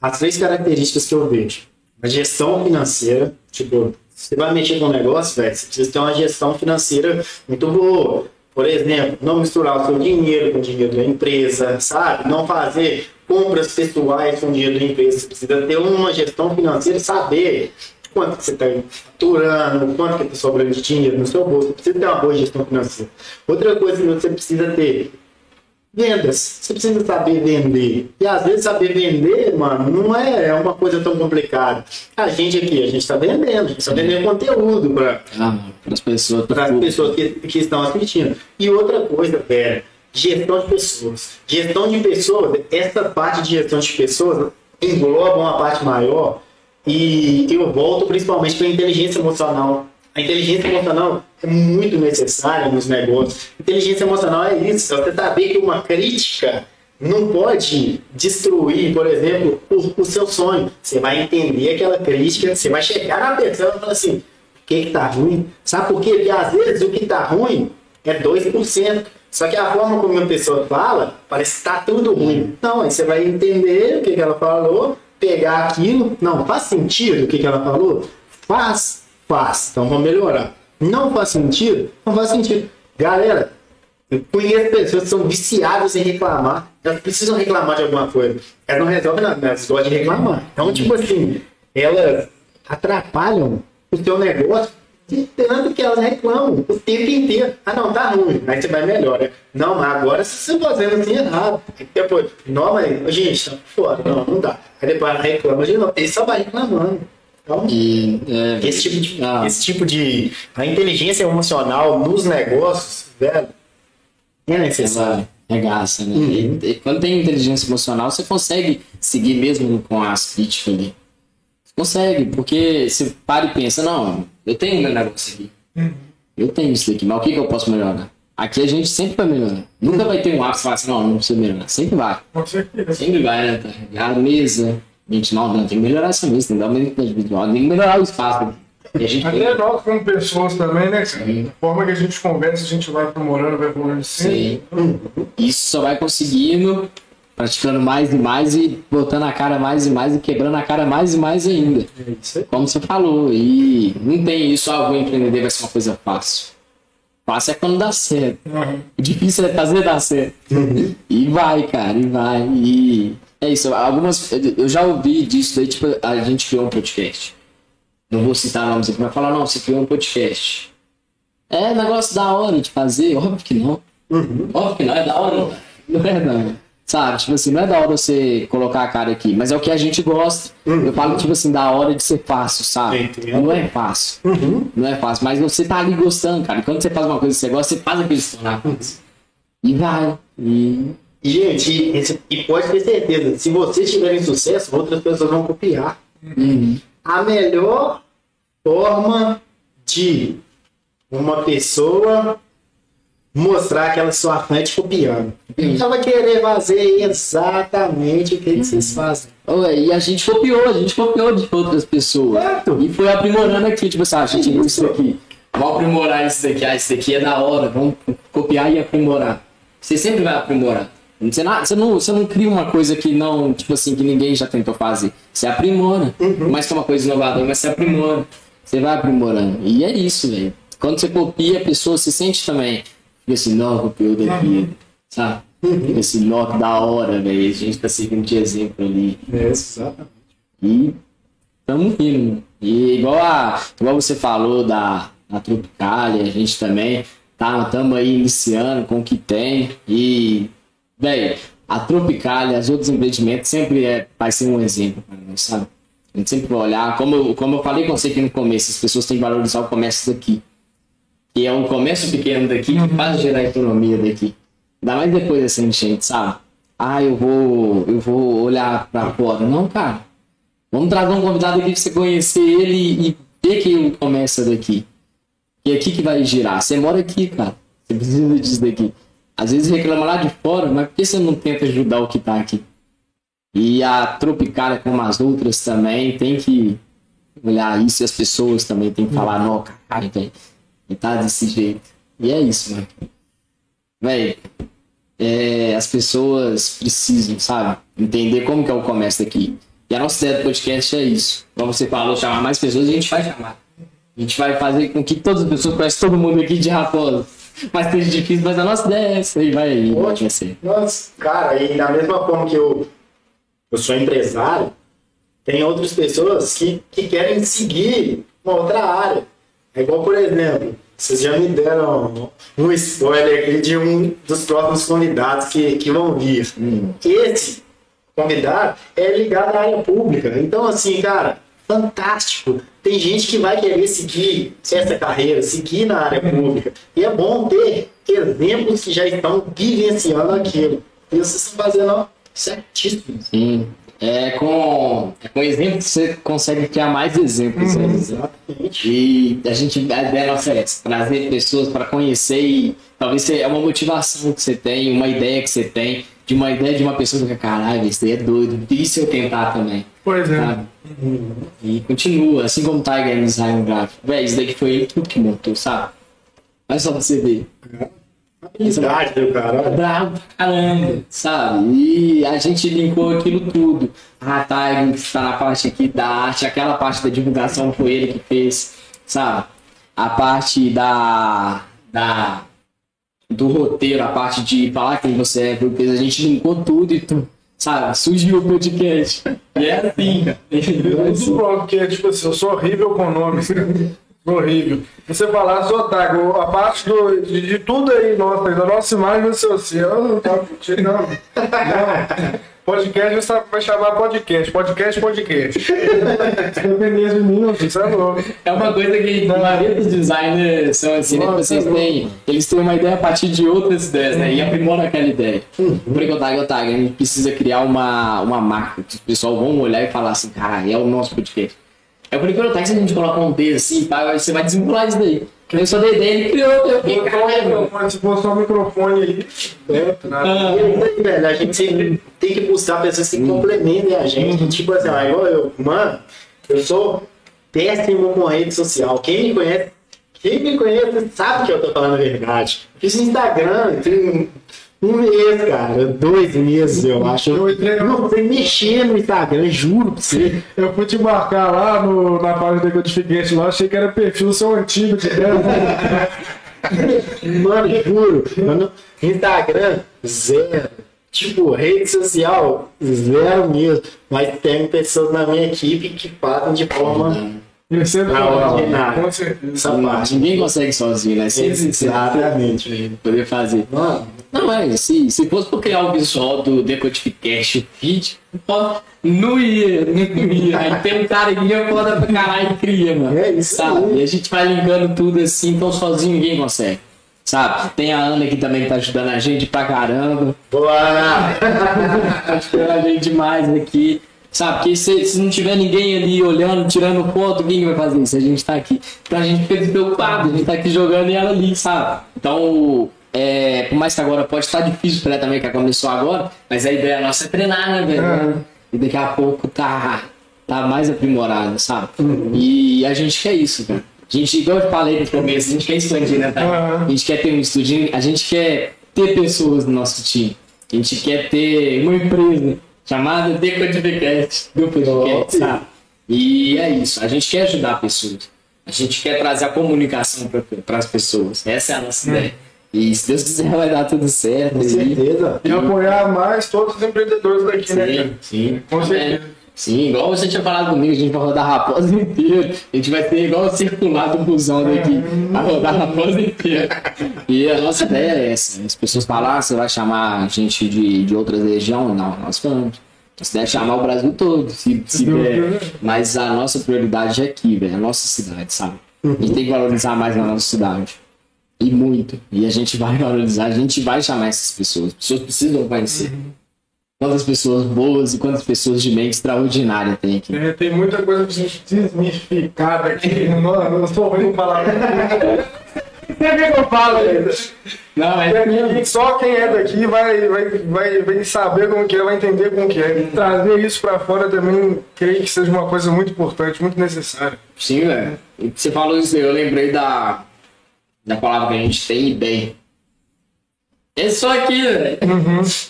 as três características que eu vejo, a gestão financeira, tipo, você vai mexer com um negócio, velho, você precisa ter uma gestão financeira muito boa. Por exemplo, não misturar o seu dinheiro com o dinheiro da empresa, sabe? Não fazer compras pessoais com o dinheiro da empresa. Você precisa ter uma gestão financeira saber quanto que você está faturando, quanto que está sobrando de dinheiro no seu bolso. Você precisa ter uma boa gestão financeira. Outra coisa que você precisa ter Vendas. Você precisa saber vender. E às vezes saber vender, mano, não é uma coisa tão complicada. A gente aqui, a gente está vendendo, a gente está vendendo conteúdo para Ah, as pessoas. para as pessoas que, que estão assistindo. E outra coisa, velho, gestão de pessoas. Gestão de pessoas, essa parte de gestão de pessoas engloba uma parte maior e eu volto principalmente para a inteligência emocional. A inteligência emocional é muito necessária nos negócios. Inteligência emocional é isso, você saber que uma crítica não pode destruir, por exemplo, o, o, seu sonho. Você vai entender aquela crítica, você vai chegar na pessoa e falar assim, o que que tá ruim? Sabe por quê? Porque às vezes o que tá ruim é 2%. Só que a forma como a pessoa fala, parece que tá tudo ruim. Não, aí você vai entender o que, que ela falou, pegar aquilo. Não, faz sentido o que, que ela falou? Faz, faz. Então vamos melhorar. Não faz sentido? Não faz sentido. Galera, eu conheço pessoas que são viciadas em reclamar. Elas precisam reclamar de alguma coisa. Elas não resolvem nada, elas gostam de reclamar. Então, tipo assim, elas atrapalham o seu negócio de tanto que elas reclamam o tempo inteiro. Ah, não, tá ruim. Aí você vai melhor? Não, mas agora você está fazendo assim errado. Aí depois, não, mas, gente, tá fora. Não, não dá. Aí depois ela reclama de novo. Ele só vai reclamando. Então, e, é, esse, tipo de, ah. esse tipo de. A inteligência emocional nos negócios, velho, é necessário. É gasta, né? Uhum. E, e, quando tem inteligência emocional, você consegue seguir mesmo com as críticas ali. Você consegue, porque você para e pensa, não, eu tenho um negócio aqui. Uhum. Eu tenho isso aqui, mas o que, que eu posso melhorar? Aqui a gente sempre vai melhorar. Nunca vai ter um ápice e falar assim, não, não precisa melhorar. Sempre vai. Com certeza. Sempre vai, né? Tá? A mesa, gente, não, não, tem que melhorar essa mesa, tem que dar uma individual, tem que melhorar o espaço. E a gente Até tem... nós como pessoas também, né, Sim. A forma que a gente conversa, a gente vai aprimorando, vai aprimorando sempre. Sim. Isso só vai conseguindo, praticando mais e mais e botando a cara mais e mais e quebrando a cara mais e mais ainda. É como você falou. E não tem isso, ah, vou empreender, vai ser uma coisa fácil. Fácil é quando dá certo. Uhum. O difícil é fazer dar certo. Uhum. E vai, cara, e vai. E é isso. Algumas. Eu já ouvi disso daí, tipo, a gente criou um podcast. Não vou citar nomes aqui, mas falar, não, você criou um podcast. É negócio da hora de fazer, óbvio que não. Uhum. Óbvio que não, é da hora. Não, é não. Sabe, tipo assim, não é da hora você colocar a cara aqui, mas é o que a gente gosta. Uhum. Eu falo, tipo assim, da hora de ser fácil, sabe? Entendo. Não é fácil. Uhum. Não é fácil, mas você tá ali gostando, cara. Quando você faz uma coisa que você gosta, você faz aquilo se tornar coisa. E vai. E. Gente, e, e, pode ter certeza, se vocês tiverem sucesso, outras pessoas vão copiar. Uhum a melhor forma de uma pessoa mostrar que ela é sua fã de copiando. Ela vai querer fazer exatamente o que vocês fazem. e a gente copiou, a gente copiou de outras pessoas. Certo. E foi aprimorando aqui, tipo assim, ah, a gente viu isso aqui. Vamos aprimorar isso daqui, ah, isso daqui é da hora, vamos copiar e aprimorar. Você sempre vai aprimorar. Você não, você, não, você não cria uma coisa que não, tipo assim, que ninguém já tentou fazer. Você aprimora. Uhum. Mais que uma coisa inovadora, mas você aprimora. Você vai aprimorando. E é isso, velho. Quando você copia, a pessoa se sente também. Fica assim, não, copiou daqui. Uhum. Sabe? Uhum. Fica assim, nó, da hora, velho. A gente tá seguindo de exemplo ali. É, exatamente. E tamo indo. E igual, a, igual você falou da, da Tropicalia, a gente também tá, tamo aí iniciando com o que tem. E velho, a Tropicália, os outros empreendimentos sempre é, vai ser um exemplo para sabe? A gente sempre vai olhar, como eu, como eu falei com você aqui no começo, as pessoas têm que valorizar o comércio daqui. Que é um comércio pequeno daqui que faz gerar economia daqui. Ainda mais depois dessa enchente, sabe? Ah, eu vou, eu vou olhar para fora. Não, cara. Vamos trazer um convidado aqui pra você conhecer ele e ver que ele começa daqui. E é aqui que vai girar. Você mora aqui, cara. Você precisa disso daqui. Às vezes reclama lá de fora, mas por que você não tenta ajudar o que tá aqui? E a Tropicália, como as outras também, tem que olhar isso e as pessoas também tem que falar, não, cara, velho, tá desse jeito. E é isso, mano. Velho, é, as pessoas precisam, sabe, entender como que é o comércio aqui. E a nossa ideia do podcast é isso. Como você falou, chamar mais pessoas, a gente vai chamar. A gente vai fazer com que todas as pessoas conheçam todo mundo aqui de Raposa <laughs> mas seja difícil, mas a nossa ideia é essa e vai aí, vai ser. Nossa, cara, e da mesma forma que eu, eu sou empresário, tem outras pessoas que, que querem seguir uma outra área. É igual, por exemplo, vocês já me deram um spoiler aqui de um dos próximos convidados que, que vão vir. Hum. Esse convidado é ligado à área pública. Então, assim, cara, fantástico. Tem gente que vai querer seguir essa carreira, seguir na área pública. E é bom ter exemplos que já estão vivenciando aquilo. E vocês estão fazendo certíssimo. Sim. É com, é com exemplos que você consegue criar mais exemplos. Uhum, exatamente. E a gente, a ideia nossa é trazer pessoas para conhecer e talvez é uma motivação que você tem, uma ideia que você tem de uma ideia de uma pessoa que caralho, isso daí é doido. E se eu tentar também? Pois é. Sabe? E continua, assim como o Tiger no design gráfico. Véi, isso daqui foi ele tudo que montou, sabe? Olha só pra você ver. Habilidade do É cara. bravo pra caramba, sabe? E a gente linkou aquilo tudo. Ah, tá, ele tá na parte aqui da arte, aquela parte da divulgação foi ele que fez, sabe? A parte da. da do roteiro, a parte de falar quem você é, porque a gente linkou tudo e tudo, sabe? Surgiu o podcast. E <laughs> é assim, cara. Porque, tipo assim, eu sou horrível com nomes. Horrível. Você falar, sou Otago, a parte do, de, de tudo aí, nossa, da nossa imagem vai ser assim. Eu não tava curtindo, não. Não. Podcast você vai chamar podcast. Podcast, podcast. Depender de mim, você é louco. É uma coisa que a maioria dos designers são assim, né? Nossa, Vocês é têm, eles têm uma ideia a partir de outras ideias, né? E aprimoram aquela ideia. Por que o Tag, o Tag, a gente precisa criar uma, uma marca que os pessoal vão olhar e falar assim, cara, é o nosso podcast. É por que o Tag, se a gente colocar um D assim, pá, você vai desenrolar isso daí. Eu só dei ideia, ele criou, eu fiquei, caralho. Se fosse só o microfone aí, né? nada. Ah, E aí, velho, a gente sempre tem que buscar pessoas que complementem a gente. Tipo assim, ó, igual eu, mano, eu sou péssimo com rede social. Quem me conhece, quem me conhece sabe que eu tô falando a verdade. Fiz Instagram, tem um mês, cara, dois meses, eu acho. Eu entrei- não sei mexer no Instagram, juro pra você. Eu fui te marcar lá no, na página da Codificante lá, achei que era perfil seu antigo de. <laughs> Mano, juro. Mano, Instagram, zero. Tipo, rede social, zero mesmo. Mas tem pessoas na minha equipe que fazem de forma. É Extraordinário. Com certeza. Essa parte. Ninguém consegue sozinho, né? Sem Exatamente. poder fazer. Mano, Não, é, se, se fosse por criar o visual do Decodificast Feed, ó, não ia, não ia. Aí tem um cara que ia foda pra caralho e cria, mano. É isso sabe? E a gente vai linkando tudo assim, então sozinho ninguém consegue. Sabe? Tem a Ana aqui também que tá ajudando a gente pra caramba. bora! Tá ajudando a gente demais aqui. Sabe? Porque se, se não tiver ninguém ali olhando, tirando foto, quem que vai fazer isso? A gente tá aqui. Então a gente fica despreocupado, a gente tá aqui jogando e ela ali, sabe? Então, é, por mais que agora pode estar difícil pra ela também, que começou agora, mas a ideia nossa é treinar, né, velho? É. E daqui a pouco tá, tá mais aprimorado, sabe? E a gente quer isso, cara. A gente, igual eu falei no começo, a gente quer expandir, né, tá? Uhum. A gente quer ter um estúdio, a gente quer ter pessoas no nosso time. A gente quer ter uma empresa chamada Decodificast do podcast, sabe? E é isso. A gente quer ajudar pessoas. A gente quer trazer a comunicação para as pessoas. Essa é a nossa ideia. E se Deus quiser, vai dar tudo certo. Com E- certeza. E apoiar mais todos os empreendedores daqui, né, cara? Sim, sim. Com É. Sim, igual você tinha falado comigo, a gente vai rodar a raposa inteira. A gente vai ter igual o circular do busão daqui, a rodar a raposa inteira. E a nossa ideia é essa. As pessoas falam, ah, você vai chamar gente de, de outra região? Não, nós vamos. Você deve chamar o Brasil todo, se, se der. Mas a nossa prioridade é aqui, velho, a nossa cidade, sabe? A gente tem que valorizar mais a nossa cidade. E muito. E a gente vai valorizar, a gente vai chamar essas pessoas. As pessoas precisam conhecer. Quantas pessoas boas e quantas pessoas de mente extraordinária tem aqui. É, tem muita coisa pra gente desmistificar daqui. Não, eu sou ruim em falar. Sempre que eu falo ainda. Não, é E só quem é daqui vai, vai, vai, vai saber como que é, vai entender como que é. E trazer isso pra fora também, creio que seja uma coisa muito importante, muito necessária. Sim, velho. E Você falou isso eu lembrei da, da palavra que a gente tem, bem. É só aqui, velho.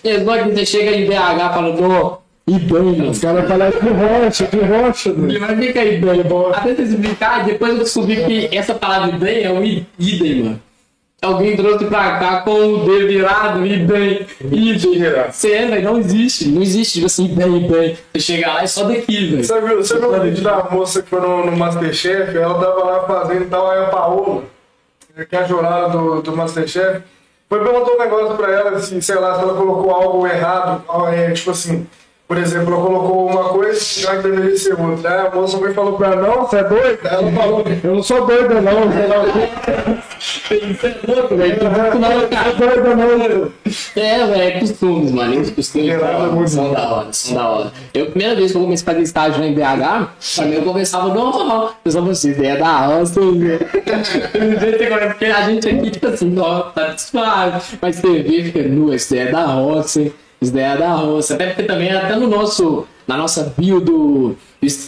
É só que você chega em BH falando, bem, mano. Os caras falam de rocha, de rocha. né? E vai ficar aí, bem, Até você explicar, depois eu descobri que essa palavra bem é um idem, mano. Alguém trouxe pra cá com o D virado, e bem, Mentira. Você é, velho, não existe. Não existe, tipo assim, bem, bem. Você chega lá é só daqui, velho. Você viu, você viu o vídeo da moça que foi no, no Masterchef? Ela tava lá fazendo tal, aí a Paola, que é a jurada do, do Masterchef, foi perguntou um negócio pra ela, assim, sei lá, se ela colocou algo errado, é, tipo assim, por exemplo, ela colocou uma coisa já que deveria ser outra. Aí a moça foi e falou pra ela, não, você é doida? Ela falou, eu não sou doida não. Isso é louco, velho. Doida não. É, velho, é costumes, mano. Os costumes Gerado são- da hora, são da hora. Eu, primeira vez que eu comecei a fazer estágio em BH, pra mim eu conversava normal. Eu só você, ideia da roça, né? <laughs> porque a gente aqui, tipo assim, ó, tá suave. Mas você vê, fica nu, essa ideia é da roça. Isso daí é da roça. Até porque também, até no nosso, na nossa bio do,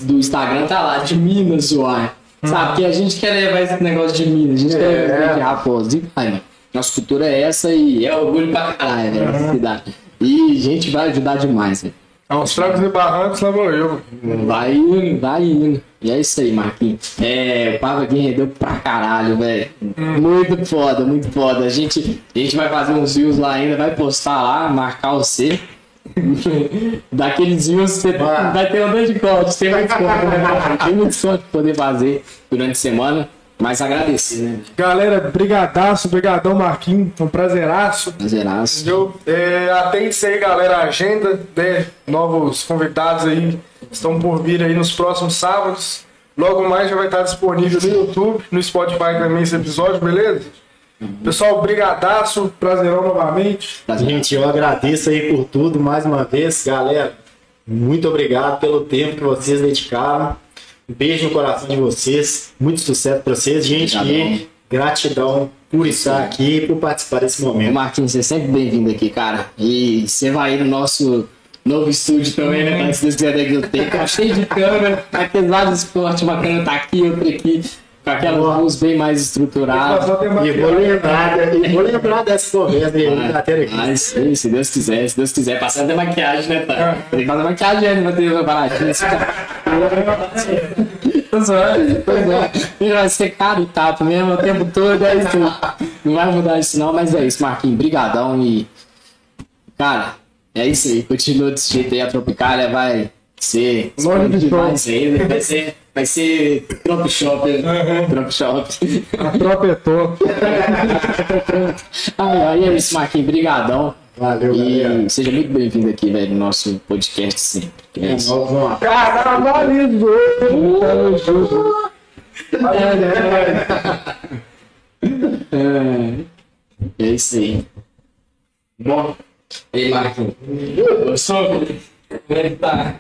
do Instagram, tá lá, de Minas, uai. Sabe? Porque a gente quer levar esse negócio de Minas, a gente quer levar de raposa. E vai, mano. Nossa cultura é essa e é orgulho pra caralho, velho, essa cidade. E a gente vai ajudar demais, velho. Aos trancos e barrancos lá vou eu. Vai indo, vai indo. E é isso aí, Marquinhos. É, o papo aqui rendeu pra caralho, velho. Muito foda, muito foda. A gente, a gente vai fazer uns views lá ainda, vai postar lá, marcar <laughs> você. Daqueles views você vai ter um de corte, tem muito desconto, né? Tem muito desconto pra poder fazer durante a semana. Mas agradecer, né? Galera, brigadaço, brigadão Marquinhos, um prazeraço. Prazeraço. Entendeu? É, atente aí, galera, a agenda, né? Novos convidados aí estão por vir aí nos próximos sábados. Logo mais já vai estar disponível no YouTube, no Spotify também esse episódio, beleza? Pessoal, brigadaço, prazerão novamente. Gente, eu agradeço aí por tudo mais uma vez, galera. Muito obrigado pelo tempo que vocês dedicaram. Um beijo no coração de vocês. Muito sucesso para vocês, gente. E gratidão por estar aqui e por participar desse momento. Marquinhos, você é sempre bem-vindo aqui, cara. E você vai no nosso novo estúdio também, né? Antes desse biblioteca. Tá <laughs> cheio de câmera, aqueles lados de esporte, câmera tá aqui, outra aqui. Com aquelas luzes bem mais estruturadas. E vou lembrar, e vou lembrar dessa conversa aí, vamos bater aqui. Mas sim, se Deus quiser, se Deus quiser, passar até maquiagem, né, tá? Tem que fazer maquiagem ainda pra ter baratinho. Isso Tô zoando, tô zoando. Vai ser caro o tapa mesmo o tempo todo, é isso. Não vai mudar isso não, mas é isso, Marquinhos. Brigadão e... Cara, é isso aí. Continua desse jeito aí, a Tropicália vai ser... Longe de demais ainda. Vai ser... Vai ser Trop Shop. Trop Shop. A tropa é top. <laughs> Ai, ai, é isso, Marquinhos. Brigadão. Valeu, galera. E seja muito bem-vindo aqui, velho, no nosso podcast sempre. É É isso. Carnavalizou! Tamo junto. É, é isso aí. Bom, ei, Marquinhos. Eu sou. Como é que tá?